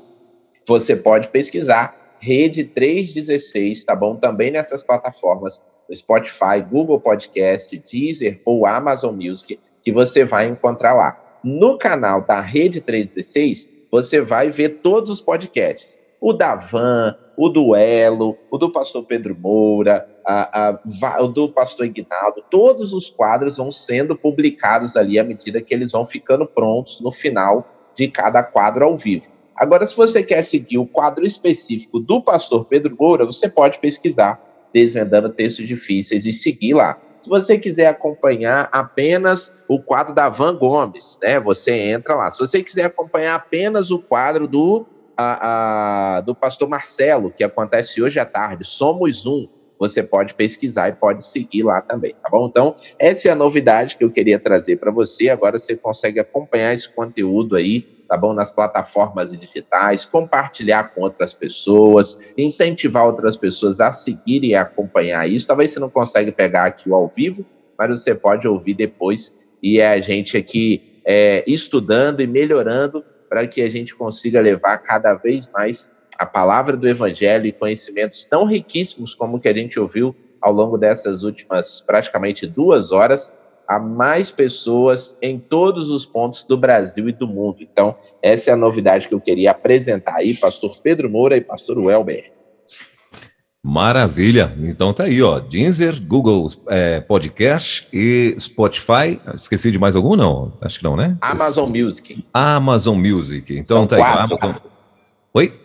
você pode pesquisar Rede 316, tá bom? Também nessas plataformas, Spotify, Google Podcast, Deezer ou Amazon Music, que você vai encontrar lá. No canal da Rede 316, você vai ver todos os podcasts. O da Van, o duelo, o do pastor Pedro Moura, a, a, o do pastor Ignaldo, todos os quadros vão sendo publicados ali à medida que eles vão ficando prontos no final de cada quadro ao vivo. Agora, se você quer seguir o quadro específico do pastor Pedro Moura, você pode pesquisar Desvendando Textos Difíceis e seguir lá. Se você quiser acompanhar apenas o quadro da Van Gomes, né, você entra lá. Se você quiser acompanhar apenas o quadro do a, a, do pastor Marcelo, que acontece hoje à tarde, Somos Um. Você pode pesquisar e pode seguir lá também, tá bom? Então, essa é a novidade que eu queria trazer para você. Agora você consegue acompanhar esse conteúdo aí, tá bom? Nas plataformas digitais, compartilhar com outras pessoas, incentivar outras pessoas a seguirem e acompanhar isso. Talvez você não consiga pegar aqui o ao vivo, mas você pode ouvir depois e é a gente aqui é, estudando e melhorando para que a gente consiga levar cada vez mais a palavra do Evangelho e conhecimentos tão riquíssimos como que a gente ouviu ao longo dessas últimas praticamente duas horas a mais pessoas em todos os pontos do Brasil e do mundo. Então, essa é a novidade que eu queria apresentar aí, pastor Pedro Moura e pastor Welber. Maravilha. Então tá aí, ó. Deezer, Google é, Podcast e Spotify. Esqueci de mais algum, não? Acho que não, né? Amazon Esse... Music. Amazon Music. Então São tá quatro, aí. Amazon... Oi?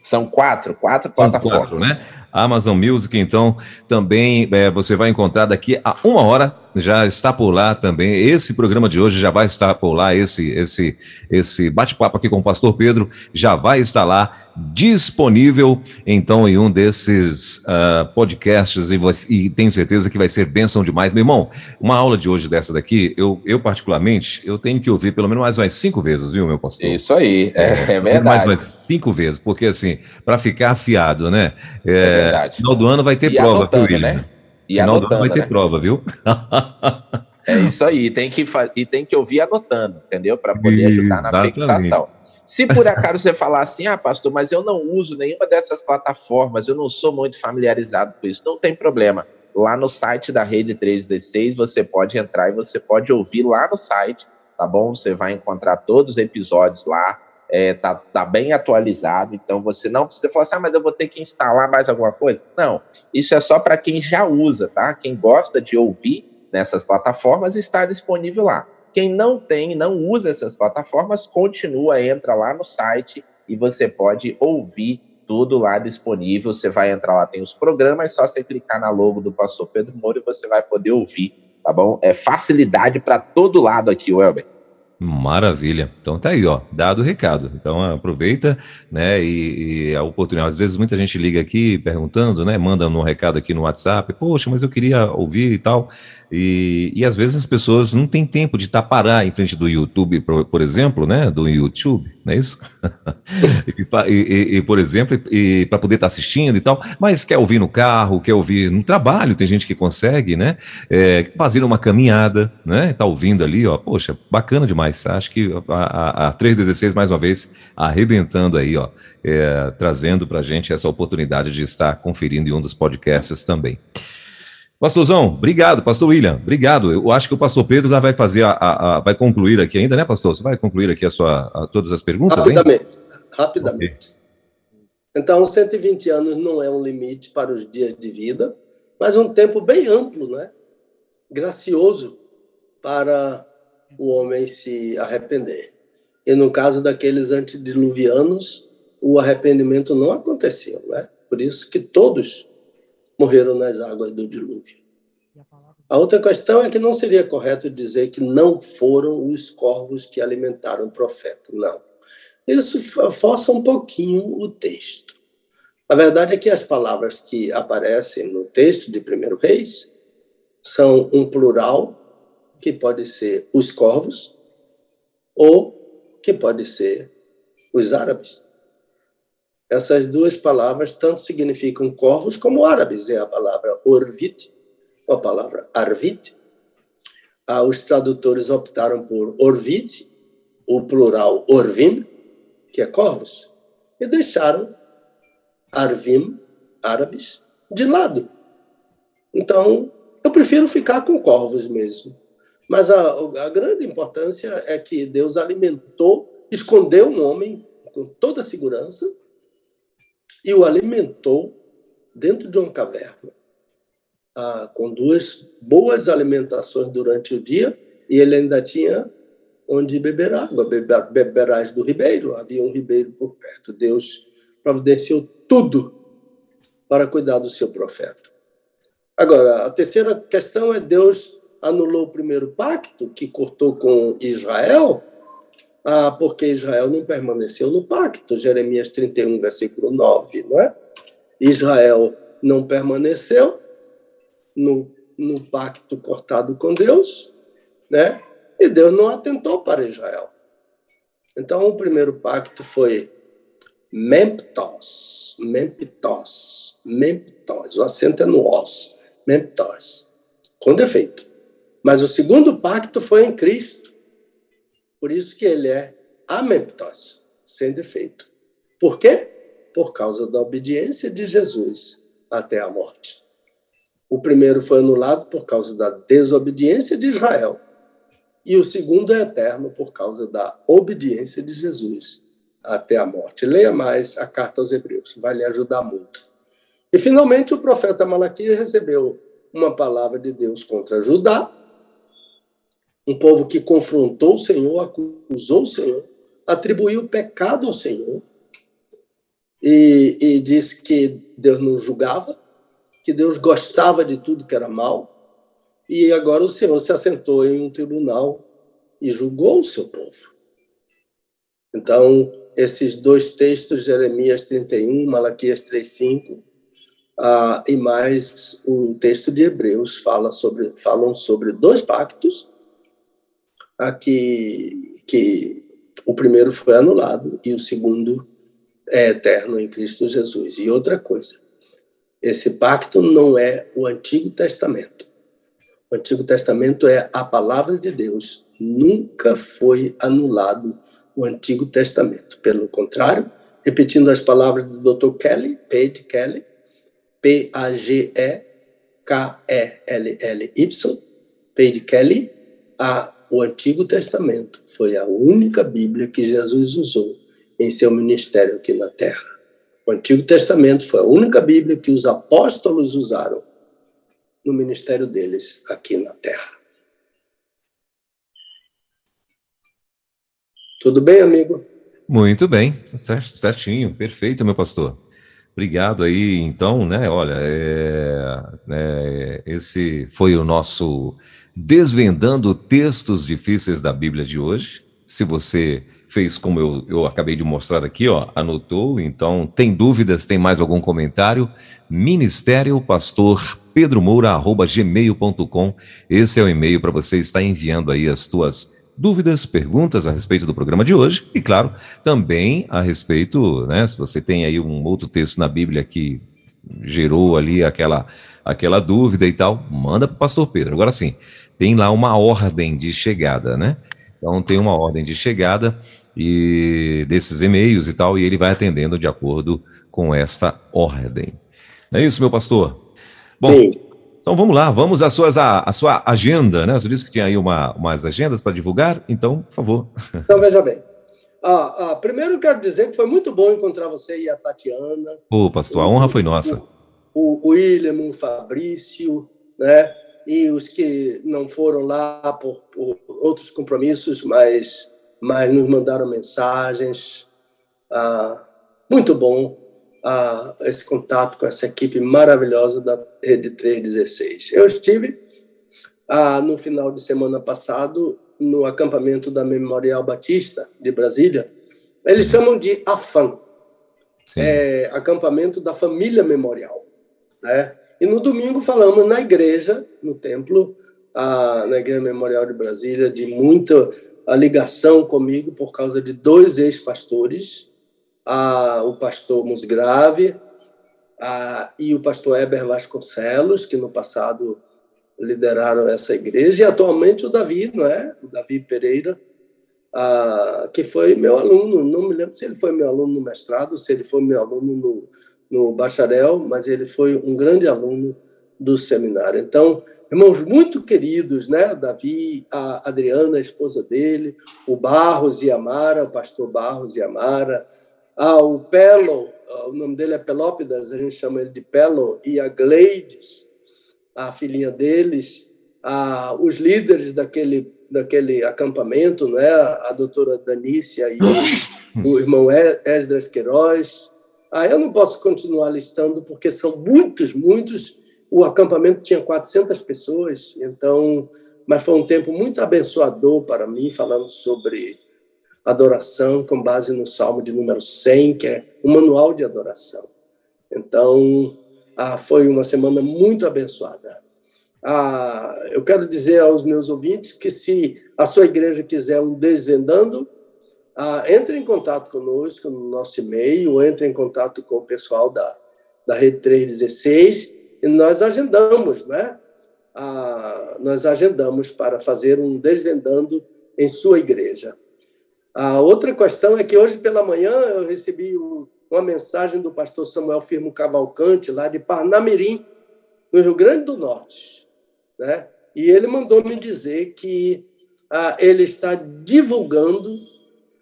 São quatro, quatro plataformas. Quatro, né? Amazon Music, então, também é, você vai encontrar daqui a uma hora, já está por lá também. Esse programa de hoje já vai estar por lá, esse, esse, esse bate-papo aqui com o pastor Pedro já vai estar lá disponível, então, em um desses uh, podcasts, e, você, e, tenho certeza que vai ser bênção demais. Meu irmão, uma aula de hoje dessa daqui, eu, eu particularmente, eu tenho que ouvir pelo menos mais umas cinco vezes, viu, meu pastor? Isso aí, é, é, verdade. Mais umas cinco vezes, porque assim, para ficar afiado, né? É, é verdade. Final do ano vai ter e prova, viu, William? Né? E Final anotando, do ano vai ter né? prova, viu? É isso aí, tem que, e tem que ouvir anotando, entendeu? Para poder ajudar Exatamente. na fixação. Se por acaso você falar assim, ah, pastor, mas eu não uso nenhuma dessas plataformas, eu não sou muito familiarizado com isso, não tem problema. Lá no site da Rede 316, você pode entrar e você pode ouvir lá no site, tá bom? Você vai encontrar todos os episódios lá, é, tá, tá bem atualizado, então você não precisa falar assim, ah, mas eu vou ter que instalar mais alguma coisa. Não, isso é só para quem já usa, tá? Quem gosta de ouvir nessas plataformas está disponível lá. Quem não tem, não usa essas plataformas, continua, entra lá no site e você pode ouvir tudo lá disponível. Você vai entrar lá, tem os programas, é só você clicar na logo do pastor Pedro Moura e você vai poder ouvir, tá bom? É facilidade para todo lado aqui, Welber. Maravilha. Então tá aí, ó, dado o recado. Então aproveita, né, e, e, a oportunidade. Às vezes muita gente liga aqui perguntando, né, manda um recado aqui no WhatsApp, poxa, mas eu queria ouvir e tal. E, e às vezes as pessoas não têm tempo de estar parar em frente do YouTube, por, por exemplo, né? Do YouTube, não é isso? e, e, e, por exemplo, para poder estar assistindo e tal, mas quer ouvir no carro, quer ouvir no trabalho, tem gente que consegue, né? É, fazer uma caminhada, né? Tá ouvindo ali, ó, poxa, bacana demais. Acho que a, a, a 316, mais uma vez, arrebentando aí, ó, é, trazendo para gente essa oportunidade de estar conferindo em um dos podcasts também. Pastorzão, obrigado, pastor William, obrigado. Eu acho que o pastor Pedro já vai fazer a, a, a vai concluir aqui ainda, né, pastor? Você vai concluir aqui a sua, a, todas as perguntas, Rapidamente, hein? rapidamente. Okay. Então, 120 anos não é um limite para os dias de vida, mas um tempo bem amplo, né? gracioso para o homem se arrepender. E no caso daqueles antediluvianos, o arrependimento não aconteceu, né? Por isso que todos morreram nas águas do dilúvio. A outra questão é que não seria correto dizer que não foram os corvos que alimentaram o profeta. Não. Isso força um pouquinho o texto. A verdade é que as palavras que aparecem no texto de 1 Reis são um plural, que pode ser os corvos, ou que pode ser os árabes. Essas duas palavras tanto significam corvos como árabes. É a palavra orvit, a palavra arvit. Ah, os tradutores optaram por orvit, o plural orvim, que é corvos, e deixaram arvim, árabes, de lado. Então, eu prefiro ficar com corvos mesmo. Mas a, a grande importância é que Deus alimentou, escondeu um homem com toda segurança e o alimentou dentro de uma caverna, ah, com duas boas alimentações durante o dia, e ele ainda tinha onde beber água, beber, beberás do ribeiro, havia um ribeiro por perto. Deus providenciou tudo para cuidar do seu profeta. Agora, a terceira questão é Deus anulou o primeiro pacto que cortou com Israel ah, porque Israel não permaneceu no pacto, Jeremias 31, versículo 9, não é? Israel não permaneceu no, no pacto cortado com Deus, né? E Deus não atentou para Israel. Então, o primeiro pacto foi Memptos, Memptos, Memptos, o acento é no os, Memptos, com defeito. Mas o segundo pacto foi em Cristo por isso que ele é amemptos, sem defeito. Por quê? Por causa da obediência de Jesus até a morte. O primeiro foi anulado por causa da desobediência de Israel. E o segundo é eterno por causa da obediência de Jesus até a morte. Leia mais a carta aos Hebreus, vai lhe ajudar muito. E finalmente o profeta Malaquias recebeu uma palavra de Deus contra Judá, um povo que confrontou o Senhor, acusou o Senhor, atribuiu o pecado ao Senhor e, e disse que Deus não julgava, que Deus gostava de tudo que era mal. E agora o Senhor se assentou em um tribunal e julgou o seu povo. Então, esses dois textos, Jeremias 31, Malaquias 3,5, ah, e mais o texto de Hebreus fala sobre, falam sobre dois pactos a que, que o primeiro foi anulado e o segundo é eterno em Cristo Jesus. E outra coisa, esse pacto não é o Antigo Testamento. O Antigo Testamento é a palavra de Deus. Nunca foi anulado o Antigo Testamento. Pelo contrário, repetindo as palavras do Dr. Kelly, Page Kelly, P-A-G-E-K-E-L-L-Y, Page Kelly, a o Antigo Testamento foi a única Bíblia que Jesus usou em seu ministério aqui na Terra. O Antigo Testamento foi a única Bíblia que os apóstolos usaram no ministério deles aqui na Terra. Tudo bem, amigo? Muito bem, certinho, perfeito, meu pastor. Obrigado aí, então, né? Olha, é, é, esse foi o nosso desvendando textos difíceis da Bíblia de hoje. Se você fez como eu, eu acabei de mostrar aqui, ó, anotou, então tem dúvidas, tem mais algum comentário? Ministério Pastor Pedro Moura, arroba gmail.com. Esse é o e-mail para você estar enviando aí as tuas dúvidas, perguntas a respeito do programa de hoje e, claro, também a respeito, né, se você tem aí um outro texto na Bíblia que gerou ali aquela, aquela dúvida e tal, manda para o pastor Pedro. Agora sim, tem lá uma ordem de chegada, né? Então tem uma ordem de chegada e desses e-mails e tal, e ele vai atendendo de acordo com esta ordem. Não é isso, meu pastor? Bom, Sim. então vamos lá, vamos às suas, à, à sua agenda, né? Você disse que tinha aí uma, umas agendas para divulgar, então, por favor. Então, veja bem. Ah, ah, primeiro eu quero dizer que foi muito bom encontrar você e a Tatiana. Ô, pastor, a honra foi nossa. O, o William, o Fabrício, né? E os que não foram lá por, por outros compromissos, mas, mas nos mandaram mensagens. Ah, muito bom ah, esse contato com essa equipe maravilhosa da Rede 316. Eu estive ah, no final de semana passado no acampamento da Memorial Batista de Brasília, eles chamam de AFAM, é, acampamento da família memorial. Né? E no domingo falamos na igreja, no templo, a, na Igreja Memorial de Brasília, de muita ligação comigo por causa de dois ex-pastores, o pastor Musgrave a, e o pastor Eber Vasconcelos, que no passado lideraram essa igreja, e atualmente o Davi, não é? O Davi Pereira, ah, que foi meu aluno, não me lembro se ele foi meu aluno no mestrado, se ele foi meu aluno no, no bacharel, mas ele foi um grande aluno do seminário. Então, irmãos muito queridos, né? Davi, a Adriana, a esposa dele, o Barros e Amara, o pastor Barros e Amara, ah, o Pelo, o nome dele é Pelópidas, a gente chama ele de Pelo, e a Gleides, a filhinha deles, a, os líderes daquele, daquele acampamento, né? a doutora Danícia e o, o irmão Esdras Queiroz. Ah, eu não posso continuar listando, porque são muitos, muitos. O acampamento tinha 400 pessoas, então, mas foi um tempo muito abençoador para mim, falando sobre adoração com base no Salmo de número 100, que é o manual de adoração. Então, ah, foi uma semana muito abençoada. Ah, eu quero dizer aos meus ouvintes que se a sua igreja quiser um desvendando, ah, entre em contato conosco no nosso e-mail, entre em contato com o pessoal da, da Rede 316 e nós agendamos, né? Ah, nós agendamos para fazer um desvendando em sua igreja. A outra questão é que hoje pela manhã eu recebi um, uma mensagem do pastor Samuel Firmo Cavalcante, lá de Parnamirim, no Rio Grande do Norte. Né? E ele mandou me dizer que ah, ele está divulgando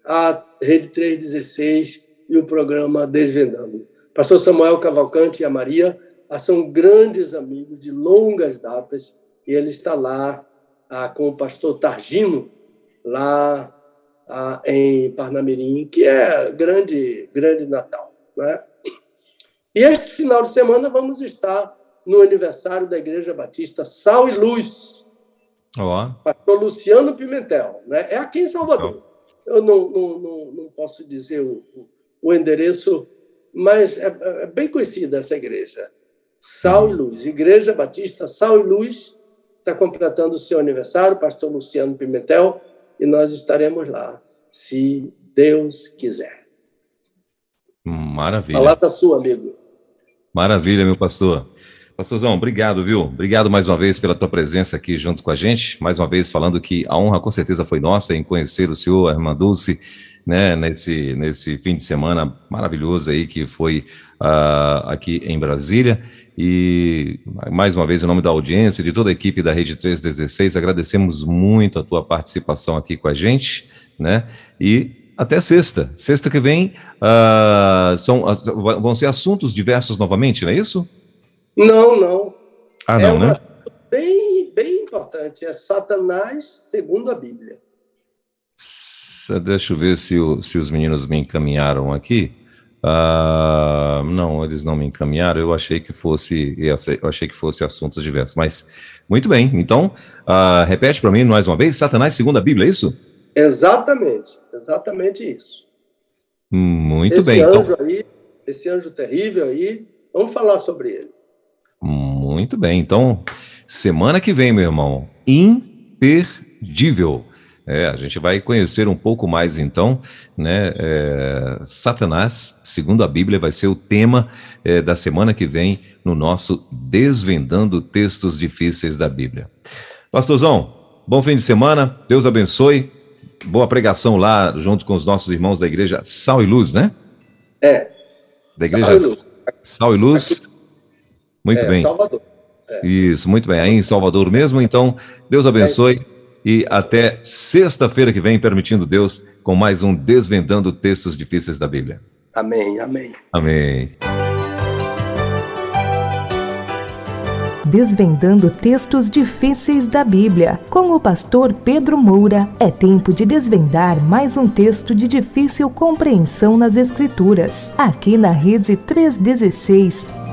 a Rede 316 e o programa Desvendando. Pastor Samuel Cavalcante e a Maria ah, são grandes amigos de longas datas e ele está lá ah, com o pastor Targino, lá ah, em Parnamirim, que é grande, grande Natal. Né? E este final de semana vamos estar no aniversário da Igreja Batista Sal e Luz. Oh. Pastor Luciano Pimentel. Né? É aqui em Salvador. Eu não, não, não, não, posso dizer o, o endereço, mas é, é, bem conhecida essa igreja. Sal e Luz. Igreja Batista Sal e Luz está completando o seu aniversário, pastor Luciano Pimentel e nós estaremos lá, se Deus quiser. Maravilha. Palavra sua, amigo. Maravilha, meu pastor. Pastorzão, obrigado, viu? Obrigado mais uma vez pela tua presença aqui junto com a gente. Mais uma vez falando que a honra com certeza foi nossa em conhecer o senhor, a irmã Dulce, né, nesse, nesse fim de semana maravilhoso aí que foi uh, aqui em Brasília. E mais uma vez, em nome da audiência, de toda a equipe da Rede 316, agradecemos muito a tua participação aqui com a gente, né? E até sexta. Sexta que vem uh, são, vão ser assuntos diversos novamente, não é isso? Não, não. Ah, não, é né? Bem, bem importante. É Satanás segundo a Bíblia. Deixa eu ver se, o, se os meninos me encaminharam aqui. Uh, não, eles não me encaminharam. Eu achei que fosse, eu achei que fosse assuntos diversos. Mas muito bem. Então, uh, repete para mim mais uma vez. Satanás segundo a Bíblia, é isso? Exatamente, exatamente isso. Muito esse bem. Anjo então... aí, esse anjo terrível aí, vamos falar sobre ele. Muito bem. Então, semana que vem, meu irmão, imperdível. É, a gente vai conhecer um pouco mais então, né? É, Satanás, segundo a Bíblia, vai ser o tema é, da semana que vem no nosso Desvendando Textos Difíceis da Bíblia. Pastorzão, bom fim de semana, Deus abençoe, boa pregação lá junto com os nossos irmãos da igreja Sal e Luz, né? É. Da igreja Sal e Luz. Sal e Luz. Muito é, bem. Salvador. É. Isso, muito bem. Aí em Salvador mesmo, então, Deus abençoe. e até sexta-feira que vem, permitindo Deus, com mais um Desvendando Textos Difíceis da Bíblia. Amém, amém. Amém. Desvendando textos difíceis da Bíblia. Com o pastor Pedro Moura, é tempo de desvendar mais um texto de difícil compreensão nas Escrituras. Aqui na Rede 316